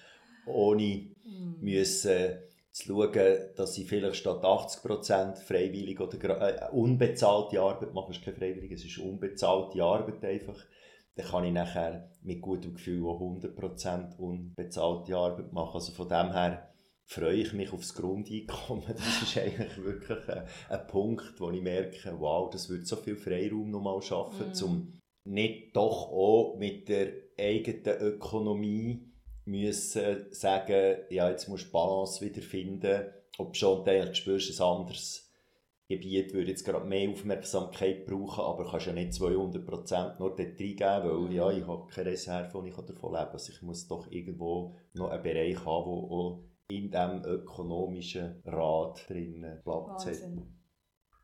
ohne mm. müssen zu schauen, dass ich vielleicht statt 80% freiwillig oder äh, unbezahlte Arbeit mache. Es ist keine freiwillige, es ist unbezahlte Arbeit einfach. Dann kann ich nachher mit gutem Gefühl auch 100% unbezahlte Arbeit machen. Also von dem her freue ich mich aufs Grundeinkommen. Das ist eigentlich wirklich ein, ein Punkt, wo ich merke, wow, das wird so viel Freiraum nochmal schaffen, mm. um nicht doch auch mit der eigenen Ökonomie müssen sagen, ja, jetzt musst du Balance wiederfinden, ob schon du eigentlich spürst, ein anderes Gebiet würde jetzt gerade mehr Aufmerksamkeit brauchen, aber kannst ja nicht 200% nur dort reingeben, weil mhm. ja, ich habe keine Reserve und ich kann davon leben. Also ich muss doch irgendwo noch einen Bereich haben, der auch in diesem ökonomischen Rad drin Platz hat.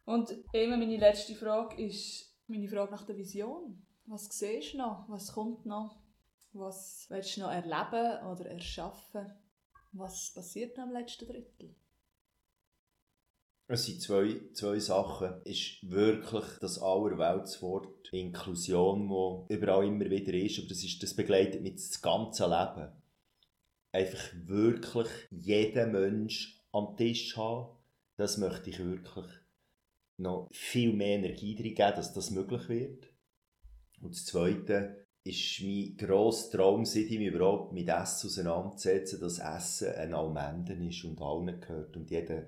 Und eben meine letzte Frage ist meine Frage nach der Vision. Was siehst du noch? Was kommt noch? Was willst du noch erleben oder erschaffen? Was passiert am letzten Drittel? Es sind zwei, zwei Sachen. Es ist wirklich das Allerweltswort Inklusion, das überall immer wieder ist, aber das, ist, das begleitet mich das ganze Leben. Einfach wirklich jeden Mensch am Tisch haben, das möchte ich wirklich noch viel mehr Energie drin geben, dass das möglich wird. Und das Zweite ist mein grosser Traum, seit ich mich überhaupt mit Essen auseinandersetze, dass Essen ein Allmenden ist und allen gehört und jeder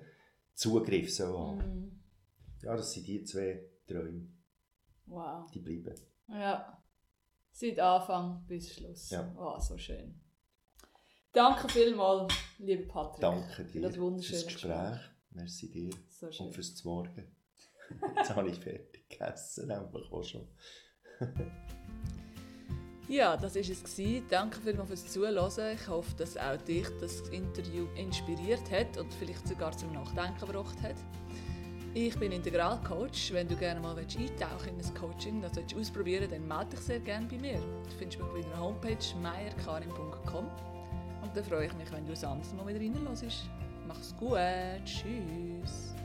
Zugriff soll haben. Mm. Ja, das sind die zwei Träume. Wow. Die bleiben. Ja. Seit Anfang bis Schluss. Ja. Oh, so schön. Danke vielmals, liebe Patrick. Danke dir für das wunderschöne fürs Gespräch. Merci dir. So. Und fürs Morgen. Jetzt habe ich fertig gegessen, einfach auch schon. Ja, das war es. Danke vielmals fürs Zuhören. Ich hoffe, dass auch dich das Interview inspiriert hat und vielleicht sogar zum Nachdenken gebracht hat. Ich bin Integralcoach. Wenn du gerne mal eintauchen in ein Coaching, das willst du ausprobieren, dann melde dich sehr gerne bei mir. Du findest mich auf meiner Homepage meierkarin.com und dann freue ich mich, wenn du das anderes Mal wieder reinlässt. Mach's gut. Tschüss.